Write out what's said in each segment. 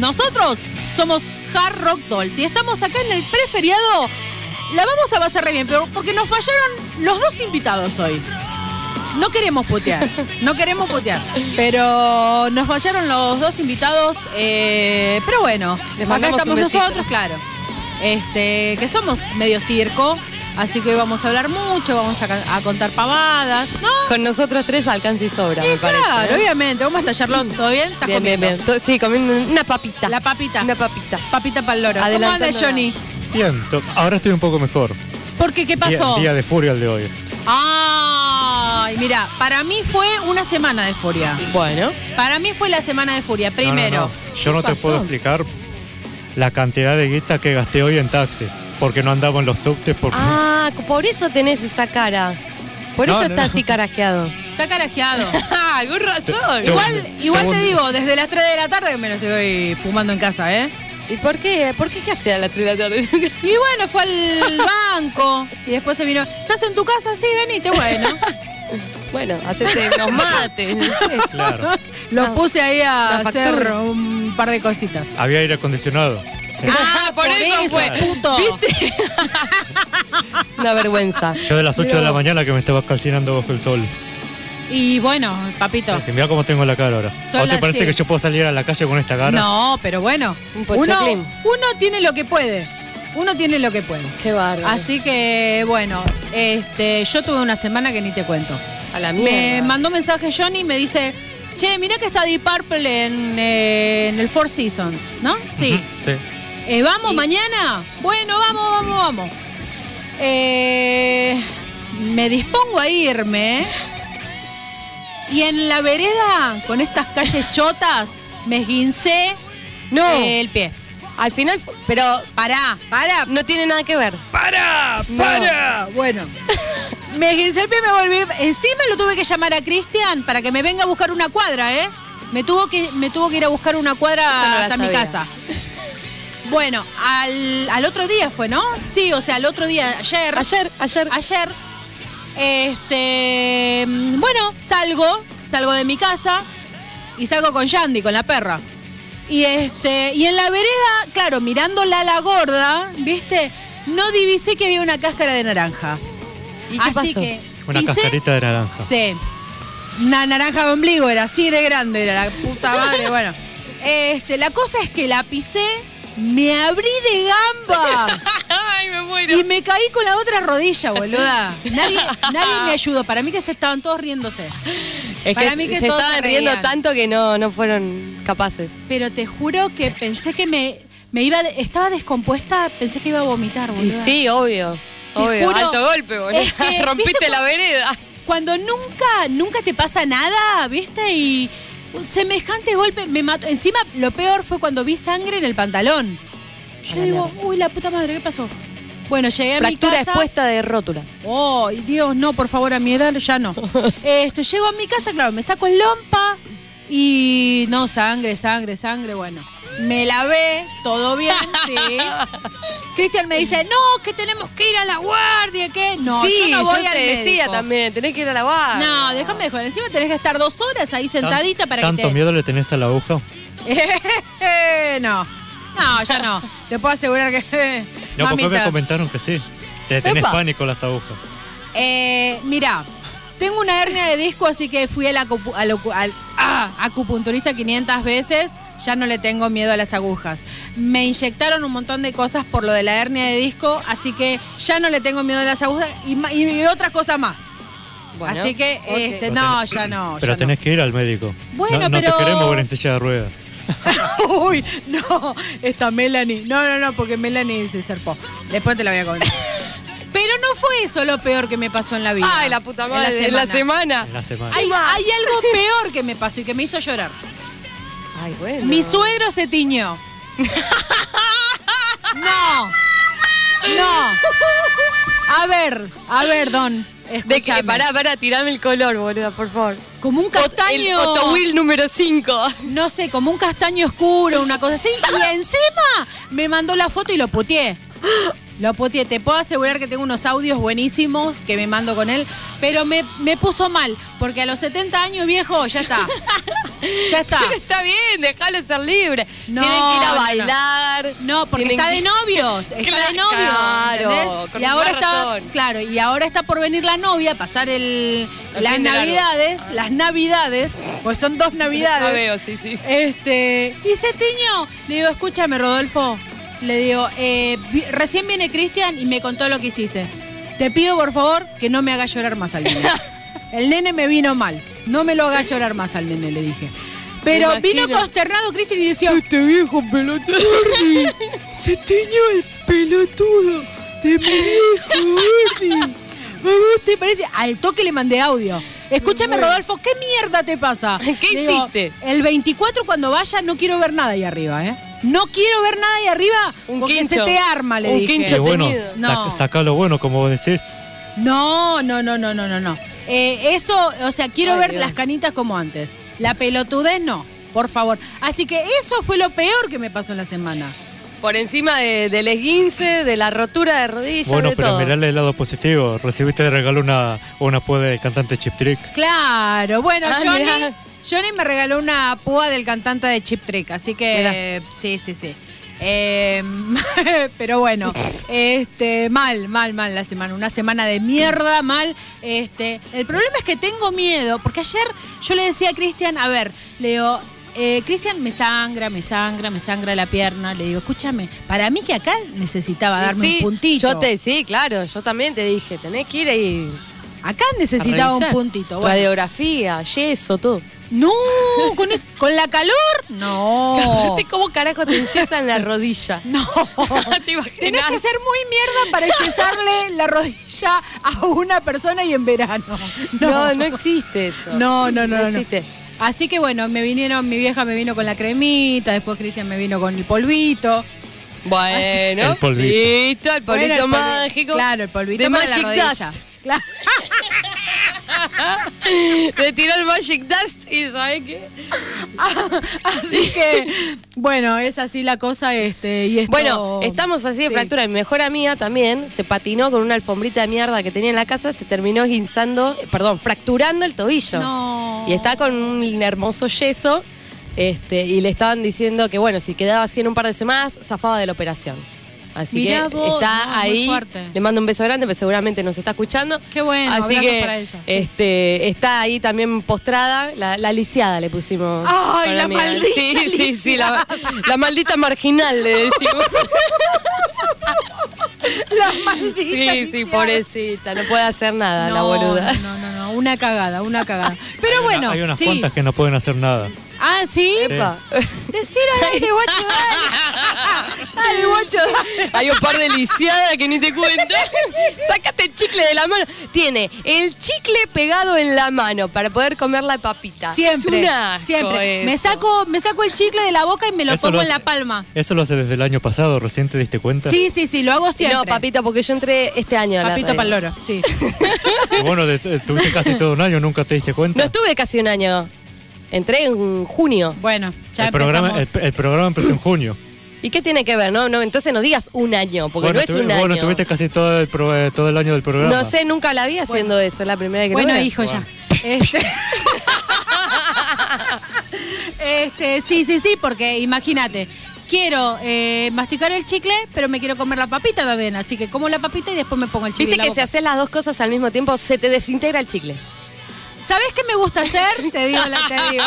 nosotros. Somos Hard Rock Dolls y estamos acá en el preferiado. La vamos a pasar re bien, pero porque nos fallaron los dos invitados hoy. No queremos putear, no queremos putear, pero nos fallaron los dos invitados. eh, pero bueno, Les acá estamos nosotros, claro. Este, que somos medio circo, así que hoy vamos a hablar mucho, vamos a, a contar pavadas, ¿no? Con nosotros tres alcanza y sobra, Y me parece. claro, ¿eh? obviamente. ¿Cómo está Charlotte? ¿Todo bien? ¿Estás Bien, comiendo? bien. Sí, comiendo una papita. La papita. Una papita. Papita para el loro. ¿Cómo anda. Johnny? Bien, ahora estoy un poco mejor. ¿Por qué? ¿Qué pasó? Día, día de furia el de hoy. Ay, mira, para mí fue una semana de furia. Bueno. Para mí fue la semana de furia. No, Primero. no, no. Yo no te pasó? puedo explicar la cantidad de guita que gasté hoy en taxis. Porque no andaba en los subtes. Porque... Ah, por eso tenés esa cara. Por No, eso no, estás no. así carajeado. Está carajeado. Ah, con razón. Te- igual igual Tengo te digo, desde las 3 de la tarde que me lo estoy fumando en casa, ¿eh? ¿Y por qué? ¿Por qué qué hace a las 3 de la tarde? Y bueno, fue al banco y después se vino. ¿Estás en tu casa? Sí, venite, bueno. bueno, hacete unos mates, no sé. Claro. Los Ah, puse ahí a la hacer un par de cositas. Había aire acondicionado. Ah, por eso fue. Puto. ¿Viste? Una vergüenza. Yo de las 8 de la mañana que me estaba calcinando bajo el sol. Y bueno, papito. Sí, mira cómo tengo la cara ahora. Son ¿O te las parece siete. que yo puedo salir a la calle con esta cara? No, pero bueno. Un Uno, pochoclín. uno tiene lo que puede. Uno tiene lo que puede. Qué bárbaro. Así que, bueno, este, yo tuve una semana que ni te cuento. A la Me mierda. mandó mensaje Johnny y me dice, che, mirá que está Deep Purple en, eh, en el Four Seasons, ¿no? Sí. Ujú, Sí. Eh, ¿Vamos Y- mañana? Bueno, vamos, vamos, vamos. Eh, me dispongo a irme. Y en la vereda, con estas calles chotas, me esguincé No. el pie. Al final, fu- pero Pará, pará, no tiene nada que ver. ¡Para! No. ¡Para! Bueno. Me pie, me volví. Encima lo tuve que llamar a Cristian para que me venga a buscar una cuadra, ¿eh? Me tuvo que, me tuvo que ir a buscar una cuadra no hasta mi casa. Bueno, al, al otro día fue, ¿no? Sí, o sea, al otro día, ayer. Ayer, ayer. Ayer. Este. Bueno, salgo, salgo de mi casa y salgo con Yandy, con la perra. Y este. Y en la vereda, claro, mirándola a la gorda, ¿viste? No divisé que había una cáscara de naranja. ¿Y qué Así pasó? que. Una pisé- cascarita de naranja. Sí. Una naranja de ombligo, era así de grande, era la puta madre. Bueno. Este, la cosa es que la pisé, me abrí de gambas. Ay, me muero. Y me caí con la otra rodilla, boluda. Nadie, nadie me ayudó. Para mí que se estaban todos riéndose. Es Para que mí que se todos estaban se riendo tanto que no, no fueron capaces. Pero te juro que pensé que me, me iba, de- estaba descompuesta, pensé que iba a vomitar, Y boluda. sí, obvio. Te obvio. juro, Alto golpe, boludo. es que, Rompiste ¿viste la vereda. Cuando nunca, nunca te pasa nada, ¿viste? Y un semejante golpe me mató. Encima, lo peor fue cuando vi sangre en el pantalón. Yo la digo, uy, la puta madre, ¿qué pasó? Bueno, llegué a Fractura mi casa. expuesta de rótula. Oh, Dios, no, por favor, a mi edad ya no. Este, llego a mi casa, claro, me saco el lompa y no, sangre, sangre, sangre, bueno. Me lavé, todo bien, sí. Cristian me dice, no, que tenemos que ir a la guardia, ¿qué? No, sí, yo no voy al te decía médico. también, tenés que ir a la guardia. No, déjame de joder. Encima tenés que estar dos horas ahí Tan- sentadita para ¿Tanto que te... miedo le tenés a la aguja? no, no, ya no. Te puedo asegurar que... No, porque me comentaron que sí. Te tenés Epa. pánico a las agujas. Eh, mira, tengo una hernia de disco, así que fui al, acupu- al ocu- al- ah, acupunturista 500 veces. Ya no le tengo miedo a las agujas. Me inyectaron un montón de cosas por lo de la hernia de disco, así que ya no le tengo miedo a las agujas y, ma- y otras cosas más. Bueno, así que, este, Pero no, ya no. Pero ya tenés que ir al médico. Bueno, no, no pero- te queremos ver en silla de ruedas. Uy, no, esta Melanie. No, no, no, porque Melanie se serpó. Después te la voy a contar. Pero no fue eso lo peor que me pasó en la vida. Ay, la puta En madre. En la semana. En la semana. Hay, hay algo peor que me pasó y que me hizo llorar. Ay, bueno. Mi suegro se tiñó. No. No. A ver, a ver, Don. De que, pará, pará, tirame el color, boluda, por favor. Como un El castaño. Otto Will número 5. No sé, como un castaño oscuro, una cosa así. Y encima me mandó la foto y lo puteé. Lo puteé. Te puedo asegurar que tengo unos audios buenísimos que me mando con él. Pero me, me puso mal. Porque a los 70 años, viejo, ya está. Ya está. Pero está bien, déjalo ser libre. No, Tienen que ir a bailar. No, porque está que- de novios, está Claro, de novios, claro, Y ahora está, claro, y ahora está por venir la novia, pasar el, El las navidades, las navidades, pues son dos navidades. Ya veo, sí, sí. Este, y se tiñó. Le digo, escúchame, Rodolfo. Le digo, eh, vi- recién viene Cristian y me contó lo que hiciste. Te pido, por favor, que no me hagas llorar más al nene. El nene me vino mal. No me lo hagas llorar más al nene, le dije. Pero Me vino imagino. consternado Cristian y decía, este viejo pelotudo. se tiñó el pelotudo de mi viejo, Gordi. ¿A vos te parece? Al toque le mandé audio. Escúchame, Rodolfo, ¿qué mierda te pasa? ¿Qué digo, hiciste? el 24 cuando vaya no quiero ver nada ahí arriba, ¿eh? No quiero ver nada ahí arriba Un porque quincho. se te arma, le Un dije. quincho. Bueno, Entretenido. saca, No. saca lo bueno, como vos decís. No, no, no, no, no, no, no. Eh, eso, o sea, quiero Ay, ver Dios. las canitas como antes. La pelotudez no, por favor. Así que eso fue lo peor que me pasó en la semana. Por encima de- del esguince, de la rotura de rodillas, Bueno, de pero todo. mirale el lado positivo. Recibiste de regalo una, una púa del cantante Chip Trick. Claro, bueno, Ah, Johnny, mirá. Johnny me regaló una púa del cantante de Chip Trick, así que sí, sí, sí. Eh, pero bueno, este, mal, mal, mal la semana, una semana de mierda, mal. Este, el problema es que tengo miedo, porque ayer yo le decía a Cristian, a ver, le digo, eh, Cristian me sangra, me sangra, me sangra la pierna. Le digo, escúchame, para mí que acá necesitaba darme Sí, un puntito. Yo te, sí, claro, yo también te dije, tenés que ir ahí. Acá necesitaba un puntito. Bueno. Radiografía, yeso, todo. No, con, el- con la calor, no. ¿Viste cómo carajo te enyesan la rodilla? No. Tenés que ser muy mierda para enyesarle la rodilla a una persona y en verano. No, no existe eso. No, no, no, No no. existe. Así que bueno, me vinieron, mi vieja me vino con la cremita, después Cristian me vino con el polvito. Bueno, El polvito. el polvito Bueno, el polvi- mágico. Claro, el polvito de para la Magic rodilla. Dust. Claro. Le tiró el Magic Dust y ¿sabes qué? Así que, bueno, es así la cosa, este, y esto... Bueno, estamos así de Sí. fractura. Mi mejor amiga también se patinó con una alfombrita de mierda que tenía en la casa, se terminó guinzando, perdón, fracturando el tobillo. No. Y está con un hermoso yeso. Este, y le estaban diciendo que bueno, si quedaba así en un par de semanas, zafaba de la operación. Así Mirá que vos, está no, ahí. Le mando un beso grande, pero seguramente nos está escuchando. Qué bueno, Así que para ella, este, está ahí también postrada. La, la lisiada le pusimos. Ay, la amiga. maldita Sí, sí, sí, la, la maldita marginal le decimos. La maldita Sí, sí, pobrecita, no puede hacer nada la boluda. No, no, no, una cagada, una cagada. Pero Hay una- bueno, hay unas sí. cuantas que no pueden hacer nada. Ah, ¿sí? Epa. Decir al aire, guacho, dale. Dale, guacho, dale. Hay un par de lisiadas que ni te cuento. Sácate el chicle de la mano. Tiene el chicle pegado en la mano para poder comer la papita. Siempre, Es un asco siempre. Me saco, me saco el chicle de la boca y me lo Eso pongo lo en la palma. Eso lo hace desde el año pasado, recién te diste cuenta. Sí, sí, sí, lo hago siempre. No, papita, porque yo entré este año a la Papito radio. pa'l loro, sí. Y bueno, de- de- tuviste casi todo un año, nunca te diste cuenta. No estuve casi un año. Entré en junio. Bueno, ya el, programa, el, el programa empezó en junio. ¿Y qué tiene que ver? No, no, entonces no digas un año, porque bueno, no es un año. bueno, estuviste casi todo el, pro- eh, todo el año del programa. No sé, nunca la vi haciendo eso, es la primera vez que Bueno, hijo, Bueno. ya. Este... este, sí, sí, sí, porque imagínate, quiero eh, masticar el chicle, pero me quiero comer la papita también. Así que como la papita y después me pongo el chicle. Viste en la que boca. si haces las dos cosas al mismo tiempo, se te desintegra el chicle. ¿Sabés qué me gusta hacer? Te digo, la, te digo.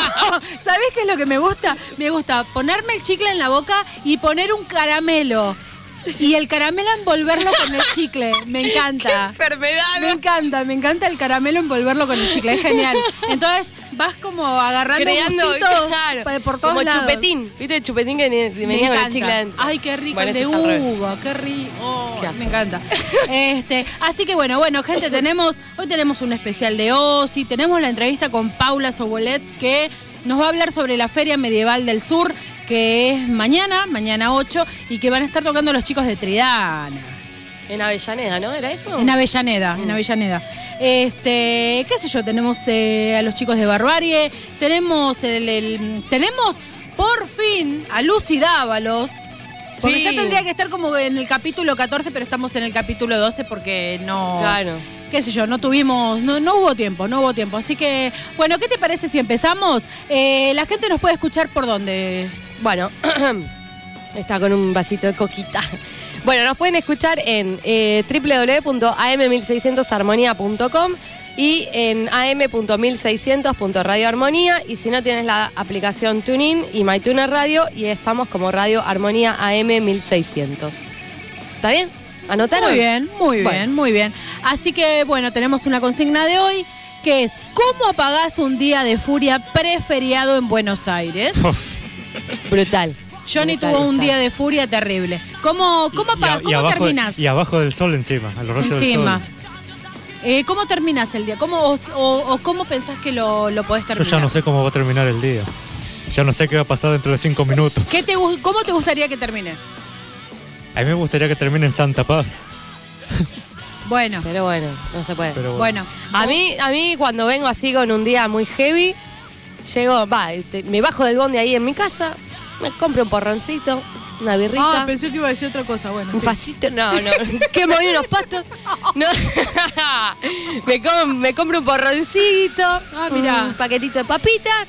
¿Sabés qué es lo que me gusta? Me gusta ponerme el chicle en la boca y poner un caramelo. Y el caramelo envolverlo con el chicle. Me encanta. enfermedad! Me encanta, me encanta el caramelo envolverlo con el chicle, es genial. Entonces vas como agarrando Creando, claro, por todos como lados. chupetín. ¿Viste el chupetín que venía con el chicle adentro? Ay, qué rico Bueno, el de este revés. uva, qué rico. Oh, Qué me encanta. Este, así que bueno, bueno, gente, tenemos hoy tenemos un especial de Osi, tenemos la entrevista con Paula Sobolet que nos va a hablar sobre la Feria Medieval del Sur que es mañana, mañana 8 y que van a estar tocando los chicos de Tridana. En Avellaneda, ¿no? ¿Era eso? En Avellaneda, en Avellaneda. Este, qué sé yo, tenemos eh, a los chicos de Barbarie, tenemos el, el- tenemos por fin a Lucy Dávalos. Porque Sí. ya tendría que estar como en el capítulo 14, pero estamos en el capítulo 12 porque no. Claro. Qué sé yo, no tuvimos, no, no hubo tiempo, no hubo tiempo. Así que, bueno, ¿qué te parece si empezamos? Eh, la gente nos puede escuchar por dónde. Bueno, está con un vasito de coquita. Bueno, nos pueden escuchar en eh, www.am1600armonía.com y en am.1600.radioarmonía y si no tienes la aplicación TuneIn y MyTuner Radio y estamos como Radio Armonía AM1600. ¿Está bien? ¿Anotaron? Muy bien, muy Bueno. bien, muy bien. Así que, bueno, tenemos una consigna de hoy que es: ¿Cómo apagás un día de furia preferiado en Buenos Aires? Brutal. Johnny Brutal, tuvo un brutal. día de furia terrible. ¿Cómo, cómo, Y- a- apagás? y ¿Cómo abajo, terminás? Y abajo del sol encima, a los rayos Encima. del sol. Eh, ¿Cómo terminás el día? ¿Cómo, o, o- o cómo pensás que lo, lo podés Yo terminar? ya no sé cómo va a terminar el día. Ya no sé qué va a pasar dentro de cinco minutos. ¿Qué te, ¿Cómo te gustaría que termine? A mí me gustaría que termine en Santa Paz. Bueno, Pero bueno, no se puede. Pero bueno. A mí, a mí cuando vengo así con un día muy heavy, llego, va, te- me bajo del bondi ahí en mi casa, me compro un porroncito, una birrita, Ah, pensé que iba a decir otra cosa. Bueno, un sí. facito, no, no, quemo ahí unos pastos, no, me, com- me compro un porroncito, Ah, mirá. un paquetito de papitas,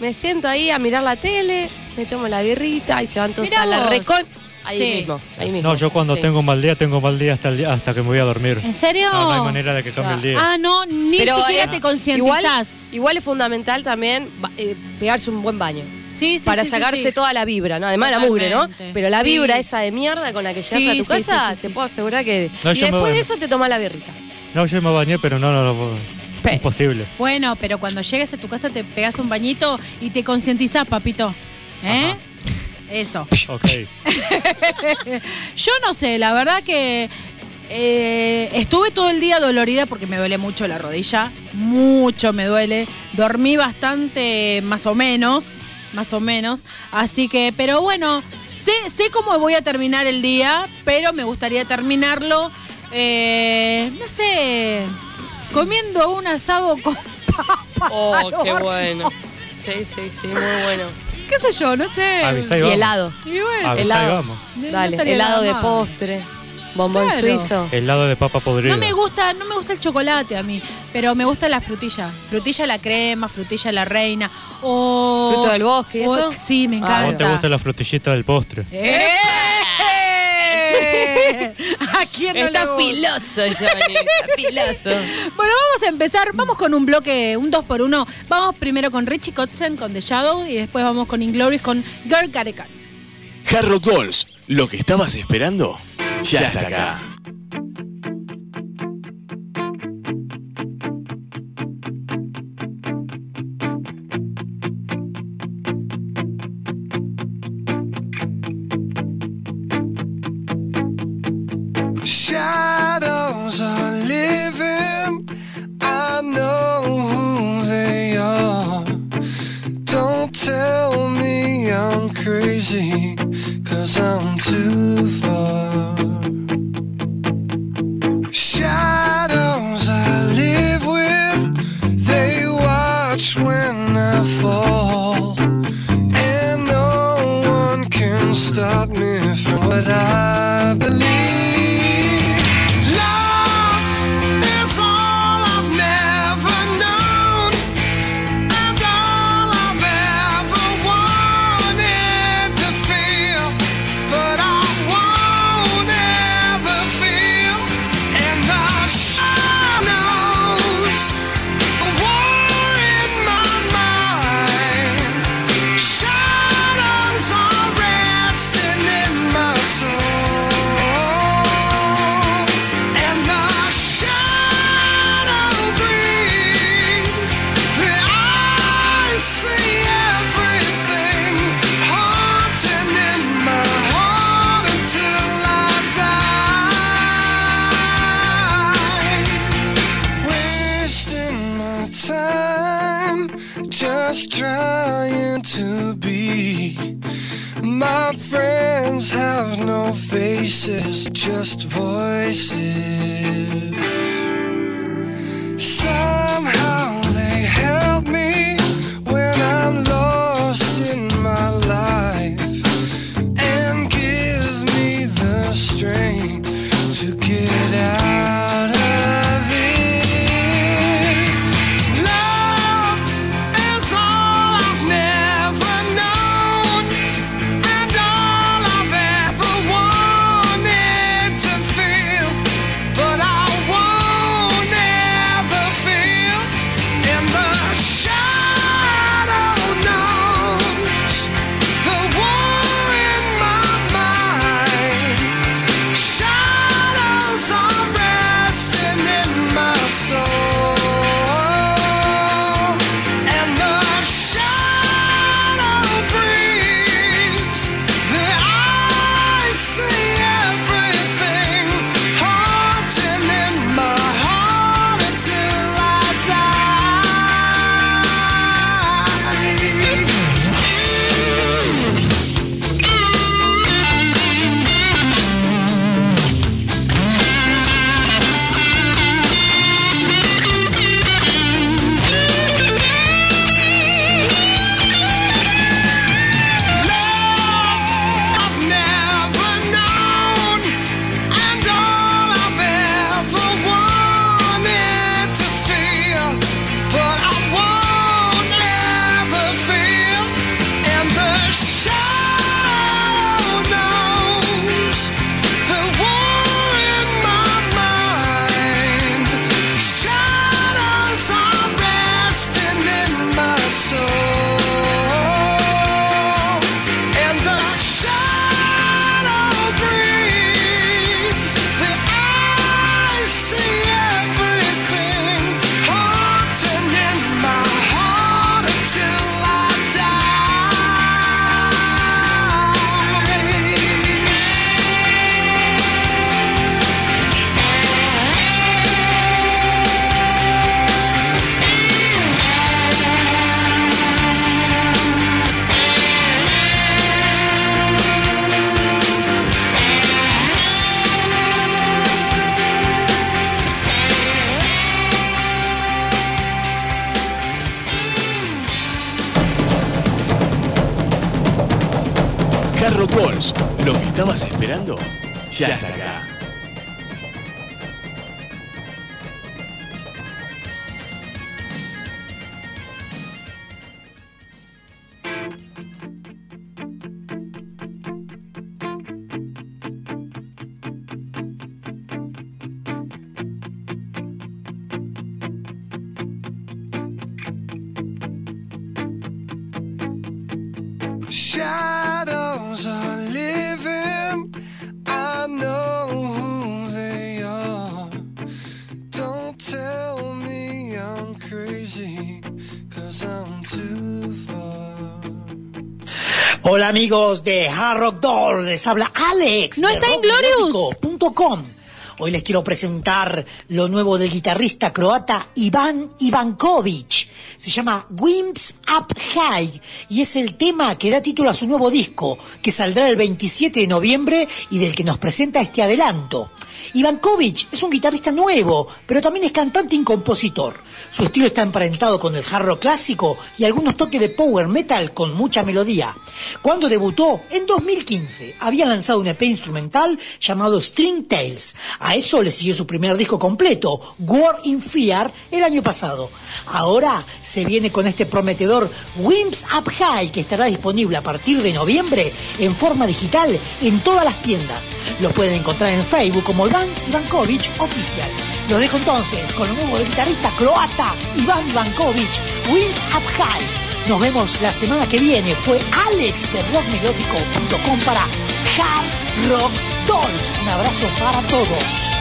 me siento ahí a mirar la tele, me tomo la birrita y se van todos Mirá a la vos. recon. Ahí Sí. mismo, ahí mismo. No, yo cuando Sí. tengo un mal día, tengo un mal día hasta, el día- hasta que me voy a dormir. ¿En serio? No, no hay manera de que cambie el día. Ah, no, ni Pero, siquiera eh, te Igual, concientizás. igual es fundamental también ba- eh, pegarse un buen baño. Sí, sí, para sí, sí, sacarse sí. toda la vibra, ¿no? Además la mugre, ¿no? Pero la Sí. vibra esa de mierda con la que llegas Sí, a tu sí, sí, casa, sí, te sí. puedo asegurar que. No, y yo me después de eso te tomas la birrita. No, yo me bañé, pero no, no, no. Pe- Imposible. Bueno, pero cuando llegues a tu casa te pegas un bañito y te concientizás, papito. ¿Eh? Eso. Ok. Yo no sé, la verdad que eh, estuve todo el día dolorida porque me duele mucho la rodilla, mucho me duele. Dormí bastante, más o menos, más o menos. Así que, pero bueno, sé, sé cómo voy a terminar el día, pero me gustaría terminarlo, eh, no sé, comiendo un asado con papas. al horno. Oh, bueno. Sí, sí, sí, muy bueno. ¿Qué sé yo? No sé. Y Y vamos. helado. Y bueno, Avisá y helado. vamos. No Dale, estaría helado nada de mal. postre, bombón Claro. suizo. Helado de papa podrida. No me gusta, no me gusta el chocolate a mí, pero me gusta la frutilla. Frutilla la crema, frutilla la reina. O. Fruto del bosque, ¿y o- eso? Sí, me Ah, ¿A encanta. vos te gusta la frutillita del postre? ¡Eh! ¿A quién no Está le filoso, Johnny. Está filoso. Bueno, vamos a empezar. Vamos con un bloque, un 2 por 1 Vamos primero con Richie Kotzen con The Shadow y después vamos con Inglorious con Girl Garekan. Hard Rock Dolls, lo que estabas esperando, ya está acá. Carlos Golds, lo que estabas esperando ya, está. Amigos de Hard Rock Doll, les habla Alex. ¿No de está. Hoy les quiero presentar lo nuevo del guitarrista croata Iván Ivankovic. Se llama Wimps Up High y es el tema que da título a su nuevo disco, que saldrá el 27 de noviembre y del que nos presenta este adelanto. Ivankovic es un guitarrista nuevo, pero también es cantante y compositor. Su estilo está emparentado con el hard rock clásico y algunos toques de power metal con mucha melodía. Cuando debutó, en 2015, había lanzado un EP instrumental llamado String Tales. A eso le siguió su primer disco completo, War in Fear, el año pasado. Ahora se viene con este prometedor Wimps Up High que estará disponible a partir de noviembre en forma digital en todas las tiendas. Lo pueden encontrar en Facebook como Iván Ivankovic Oficial. Los dejo entonces con lo nuevo guitarrista croata Iván Ivankovic, Wimps Up High. Nos vemos la semana que viene. Fue Alex de rockmelódico.com para Hard Rock Dolls. Un abrazo para todos.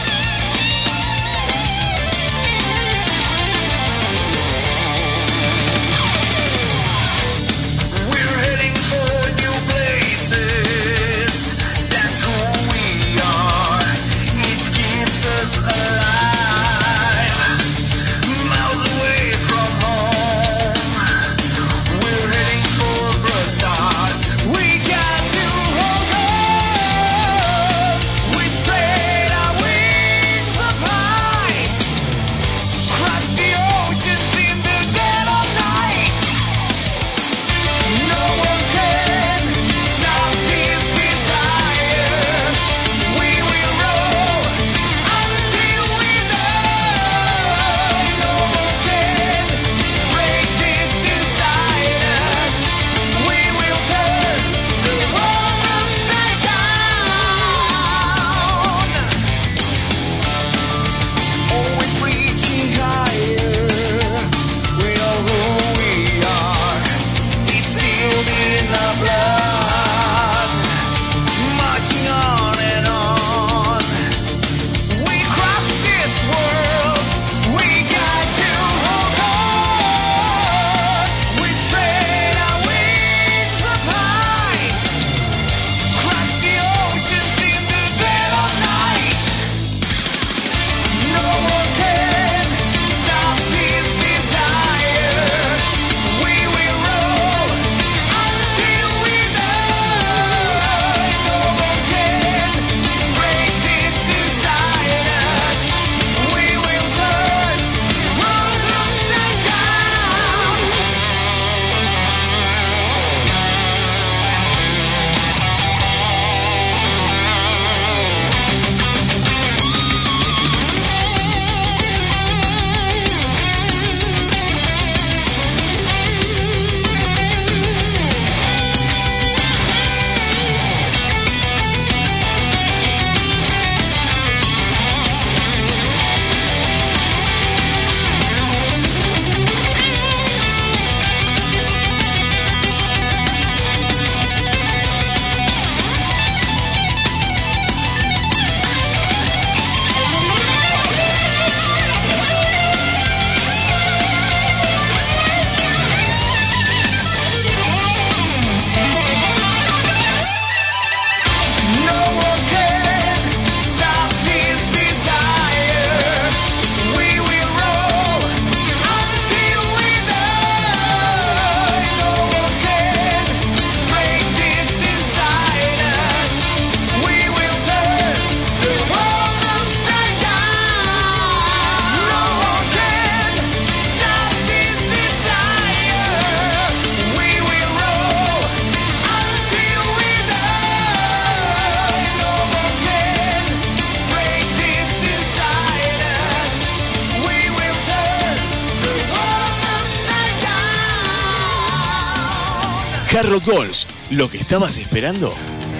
Lo que estabas esperando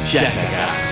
ya, está acá.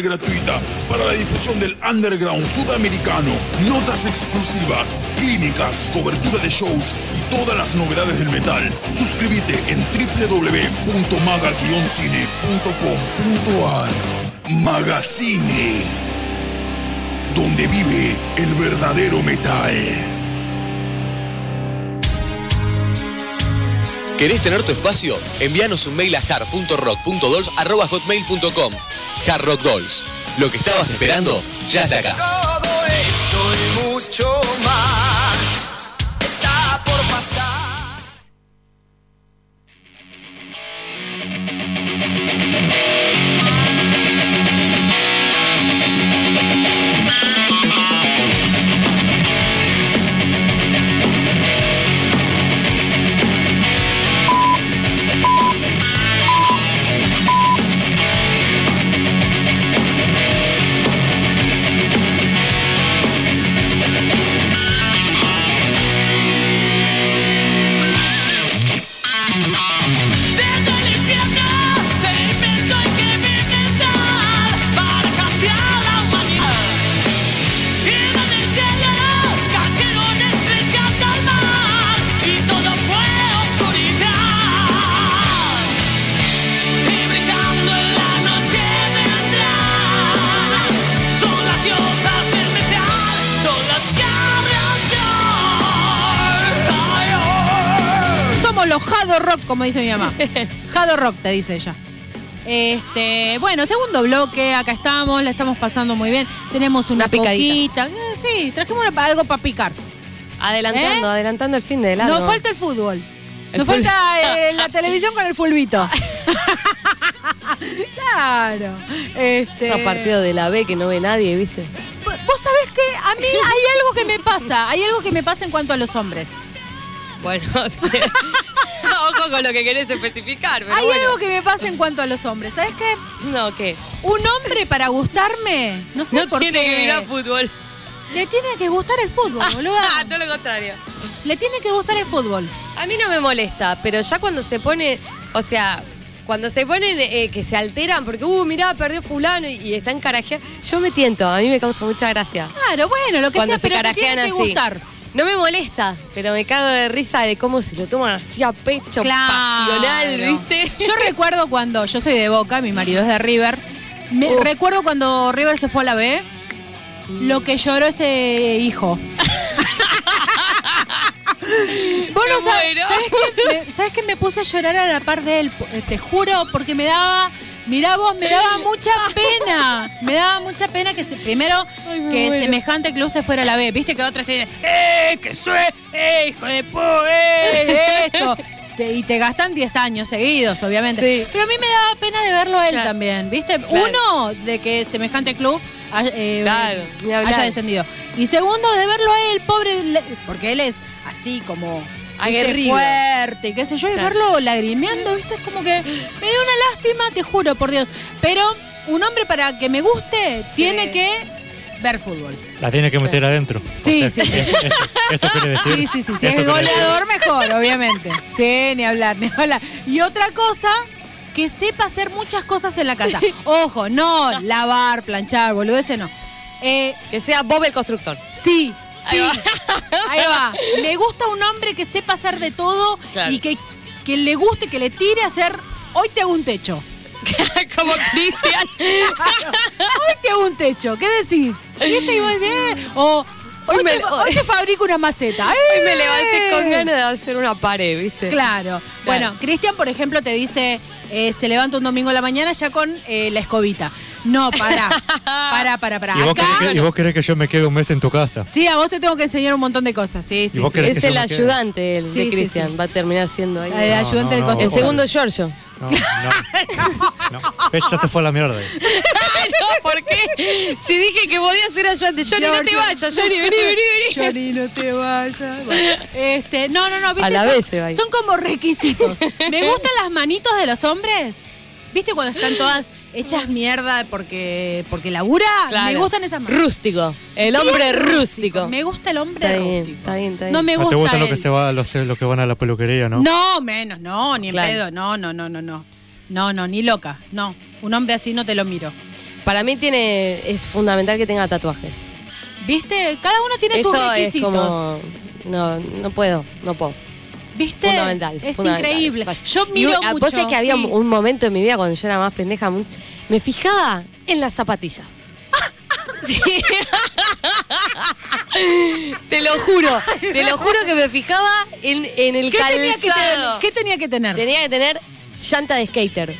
gratuita para la difusión del underground sudamericano, notas exclusivas, clínicas, cobertura de shows y todas las novedades del metal. Suscríbete en www.maga-cine.com.ar Magazine, donde vive el verdadero metal. ¿Querés tener tu espacio? Envíanos un mail a jar.rock.dolls.com Hard Rock Dolls. Lo que estabas esperando ya está acá. Como dice mi mamá. Jado Rock, te dice ella. Este, bueno, segundo bloque, acá estamos, la estamos pasando muy bien. Tenemos una, Una picadita. coquita. Eh, sí, trajimos algo para picar. Adelantando, ¿Eh? adelantando el fin de largo. Nos falta el fútbol. El Nos fútbol. falta eh, la televisión con el fulbito. claro. Este, Esos partidos de la B que no ve nadie, ¿viste? Vos sabés que a mí hay algo que me pasa. Hay algo que me pasa en cuanto a los hombres. Bueno, ojo con lo que querés especificar, pero hay bueno. algo que me pasa en cuanto a los hombres. ¿Sabés qué? No, ¿qué? Un hombre para gustarme, no sé No por tiene qué. que mirar fútbol. Le tiene que gustar el fútbol, boludo. Ah, todo lo contrario. Le tiene que gustar el fútbol. A mí no me molesta, pero ya cuando se pone, o sea, cuando se ponen eh, que se alteran porque, uh, mirá, perdió fulano y, y están carajeando, yo me tiento, a mí me causa mucha gracia. Claro, bueno, lo que cuando sea, se pero te tiene que así. gustar. No me molesta, pero me cago de risa de cómo se lo toman así a pecho pasional, ¿viste? Yo recuerdo cuando, yo soy de Boca, mi marido es de River. Me- recuerdo cuando River se fue a la B, lo que lloró ese hijo. Vos no Me sabés, muero. ¿sabés qué? Me- ¿sabés que me puse a llorar a la par de él? Eh, Te juro, porque me daba, mirá vos, me daba mucha pena. Me daba mucha pena que se- primero Ay, que muero. semejante club se fuera a la B. Viste que otros te dicen, ¡eh, que sue! ¡eh, hijo de pu! ¡eh, esto! Te- y te gastan 10 años seguidos, obviamente. Sí. Pero a mí me daba pena de verlo a él Claro. también, ¿viste? Claro. Uno, de que semejante club haya, eh, Claro, haya descendido. Y segundo, de verlo a él, pobre, porque él es así como. Aguerrido. fuerte, qué sé yo, y Claro. verlo lagrimeando, ¿viste? Es como que me dio una lástima, te juro, por Dios. Pero un hombre para que me guste tiene Sí. que ver fútbol. La tiene que meter adentro. Sí, O sea, sí, sí. Eso, eso- eso quiere decir. Sí, sí, sí. Si Eso es decir. goleador, mejor, obviamente. Sí, ni hablar, ni hablar. Y otra cosa, que sepa hacer muchas cosas en la casa. Ojo, no lavar, planchar, boludeces, no. Eh, Que sea Bob el constructor. sí, sí. Ahí Ahí va. Me gusta un hombre que sepa hacer de todo Claro. y que, que le guste, que le tire a hacer. Hoy te hago un techo. Como Cristian. Hoy te hago un techo. ¿Qué decís? ¿Viste? Y vos decís, eh, O hoy, Hoy me- te, hoy te fabrico una maceta. Hoy me ¡Eh! levanté con ganas de hacer una pared, ¿viste? Claro. Bueno, Cristian, por ejemplo, te dice, eh, se levanta un domingo a la mañana ya con eh, la escobita. No, para, para, para, para. ¿Y vos, Acá, querés que, y vos querés que yo me quede un mes en tu casa? sí, a vos te tengo que enseñar un montón de cosas. Sí, sí, vos sí. querés Es que el yo me quede? ayudante el Sí, de Cristian. sí. Va a terminar siendo ahí. El ayudante del no, no, el constructor. segundo Giorgio. No, no. no. Ves, Ya se fue a la mierda. no, ¿por qué? Si dije que podía ser ayudante. Johnny, no te Giorgio. vayas. Johnny, vení, vení, vení. Johnny, no te vayas. Bueno, este, no, no, no, ¿viste? A la son, vez se va ahí. son como requisitos. Me gustan las manitos de los hombres. ¿Viste cuando están todas hechas mierda porque, porque labura? Claro. Me gustan esas manos. Rústico. El hombre Bien rústico. Me gusta el hombre Está bien, rústico. está bien, está bien. No me ¿No gusta te gusta lo él. que, se va, los, los que van a la peluquería, no? No, menos, no, ni en Claro. pedo. No, no, no, no, no. No, no, ni loca. No. Un hombre así no te lo miro. Para mí tiene es fundamental que tenga tatuajes. ¿Viste? Cada uno tiene sus Eso es requisitos. como... No, no puedo, no puedo. ¿Viste? Fundamental. Es fundamental. increíble. Yo miro mucho. Vos sabés que había sí. un- momento en mi vida cuando yo era más pendeja, me fijaba en las zapatillas. Sí. te lo juro, te lo juro que me fijaba en, en el ¿Qué tenía, que calzado. tener? ¿Qué tenía que tener? Tenía que tener llanta de skater.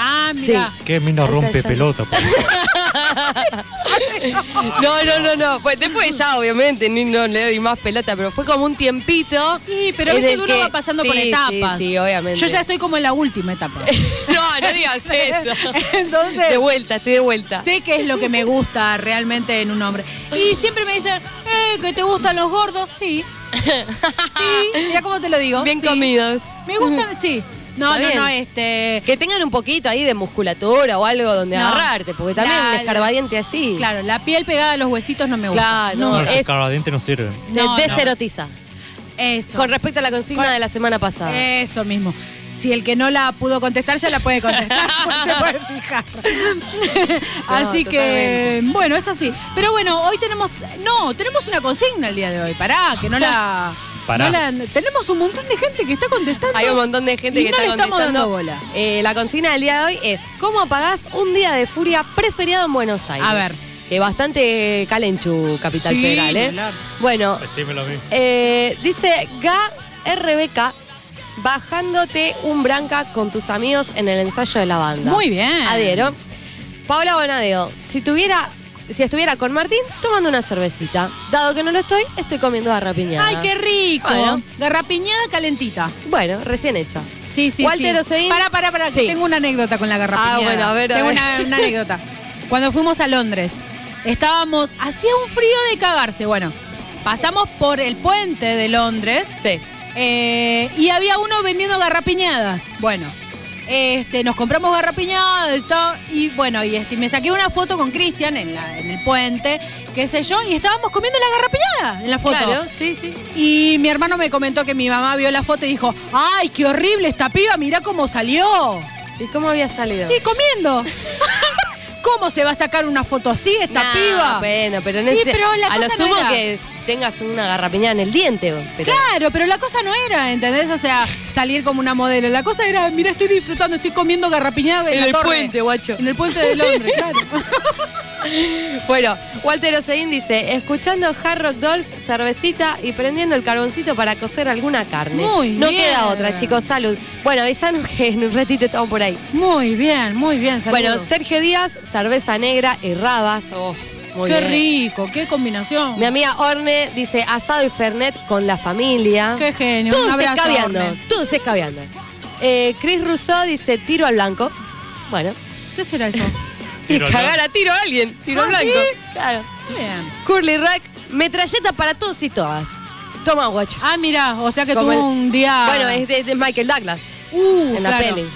Ah, mira. Qué mina Ahí está rompe ya. pelota. No, no, no, no. Pues después ya, obviamente, ni no le doy más pelota, pero fue como un tiempito. Sí, pero viste que uno va pasando por sí, etapas. Sí, sí, obviamente. Yo ya estoy como en la última etapa. No, no digas eso. Entonces, De vuelta, estoy de vuelta. sé qué es lo que me gusta realmente en un hombre. Y siempre me dicen, eh, que te gustan los gordos. Sí. Sí, mira cómo te lo digo. Bien sí. comidos. Me gustan, sí. No, no, bien. no, este. Que tengan un poquito ahí de musculatura o algo donde No. agarrarte, porque también La- un escarbadiente así. Claro, la piel pegada a los huesitos no me gusta. Claro, No, no, los es- escarbadientes no sirven. No, no. deserotiza. eso. Con respecto a la consigna Con- de la semana pasada. Eso mismo. Si el que no la pudo contestar ya la puede contestar, se puede fijar. así que, totalmente. bueno, es así. Pero bueno, hoy tenemos, no, tenemos una consigna el día de hoy. Pará, que no la, Pará. no la- tenemos un montón de gente que está contestando. Hay un montón de gente y que no está le estamos contestando. dando bola. Eh, la consigna del día de hoy es ¿Cómo apagás un día de furia preferiado en Buenos Aires? A ver. Que bastante calenchu, Capital Sí, Federal, ¿eh? hablar. Bueno, Decímelo a mí. eh, dice Ga RBK bajándote un branca con tus amigos en el ensayo de la banda. Muy bien. Adhiero. Paola Bonadeo, si tuviera, si estuviera con Martín, tomando una cervecita. Dado que no lo estoy, estoy comiendo garrapiñada. Ay, qué rico. Bueno. Garrapiñada calentita. Bueno, recién hecha. Sí, sí, Walter sí. Oseguín. Para, para, para. Sí. Tengo una anécdota con la garrapiñada. Ah, bueno, a ver, a Tengo ver. Una, una anécdota. Cuando fuimos a Londres, estábamos... Hacía un frío de cagarse. Bueno, pasamos por el puente de Londres Sí. eh, y había uno vendiendo garrapiñadas. Bueno, este, nos compramos garrapiñadas y todo, y bueno, y este, me saqué una foto con Cristian en, la- en el puente, qué sé yo, y estábamos comiendo la garrapiñada en la foto. Claro, sí, sí. Y mi hermano me comentó que mi mamá vio la foto y dijo, ¡ay, qué horrible esta piba! Mirá cómo salió. ¿Y cómo había salido? Y comiendo. ¿Cómo se va a sacar una foto así esta piba? Bueno, pero no Sí, es- pero la a lo cosa no sumo era- que tengas una garrapiñada en el diente. Pero Claro, pero la cosa no era, ¿entendés? O sea, salir como una modelo. La cosa era, mira, estoy disfrutando, estoy comiendo garrapiñada en, En la el torre. puente, guacho. En el puente de Londres, claro. Bueno, Walter Oseguín dice, escuchando Hard Rock Dolls, cervecita y prendiendo el carboncito para cocer alguna carne. Muy no bien. queda otra, chicos, salud. Bueno, avisanos que en un ratito estamos por ahí. Muy bien, muy bien. saludos. Bueno, Sergio Díaz, cerveza negra y rabas. Oh, muy qué bien. rico, qué combinación. Mi amiga Orne dice asado y fernet con la familia. Qué genio. Todos abrazo, escabeando, Orne. todos escabeando. Eh, Chris Rousseau dice tiro al blanco. Bueno, ¿Qué será eso? Al cagar a tiro a alguien, tiro al Ah, blanco. ¿sí? Claro. Bien. Curly Rack, metralleta para todos y todas. Toma, guacho. Ah, mira, o sea que Como tuvo el- un día. Bueno, es de, de Michael Douglas Uh, en la claro. peli.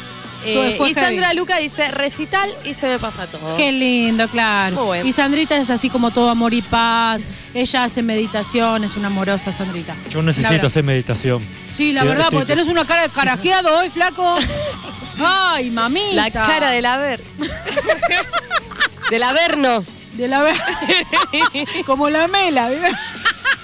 Eh, y. Sandra Luca dice recital y se me pasa todo. Qué lindo, claro. Muy bueno. Y Sandrita es así como todo amor y paz. Ella hace meditación, es una amorosa Sandrita. Yo necesito hacer meditación. Sí, la verdad, porque tenés una cara de carajeado hoy, flaco. Ay, mamita. La cara del haber. del averno. De la ver- Como la mela. ¿viste?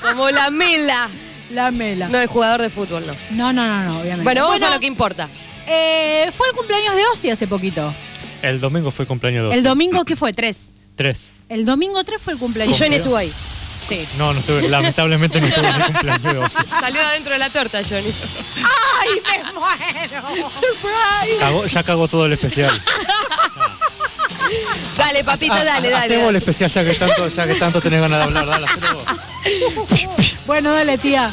Como la mela. La mela. No el jugador de fútbol, no. No, no, no, no, obviamente. Bueno, vamos a lo que importa. Eh, fue el cumpleaños de Ozzy hace poquito. El domingo fue cumpleaños de El Ozzy. domingo, ¿qué fue? Tres. Tres. El domingo 3 fue el Y cumpleaños. Johnny estuvo ahí. Sí. No, no estuve, lamentablemente no estuve en el cumpleaños de Ozzy. Salió adentro de la torta, Johnny. ¡Ay, me muero! ¡Surprise! Cagó- ya cagó todo el especial. Dale, papito, Ah, dale, dale. Hacemos el especial ya que tanto, ya que tanto tenés ganas de hablar, dale, hacelo vos. Bueno, dale, tía.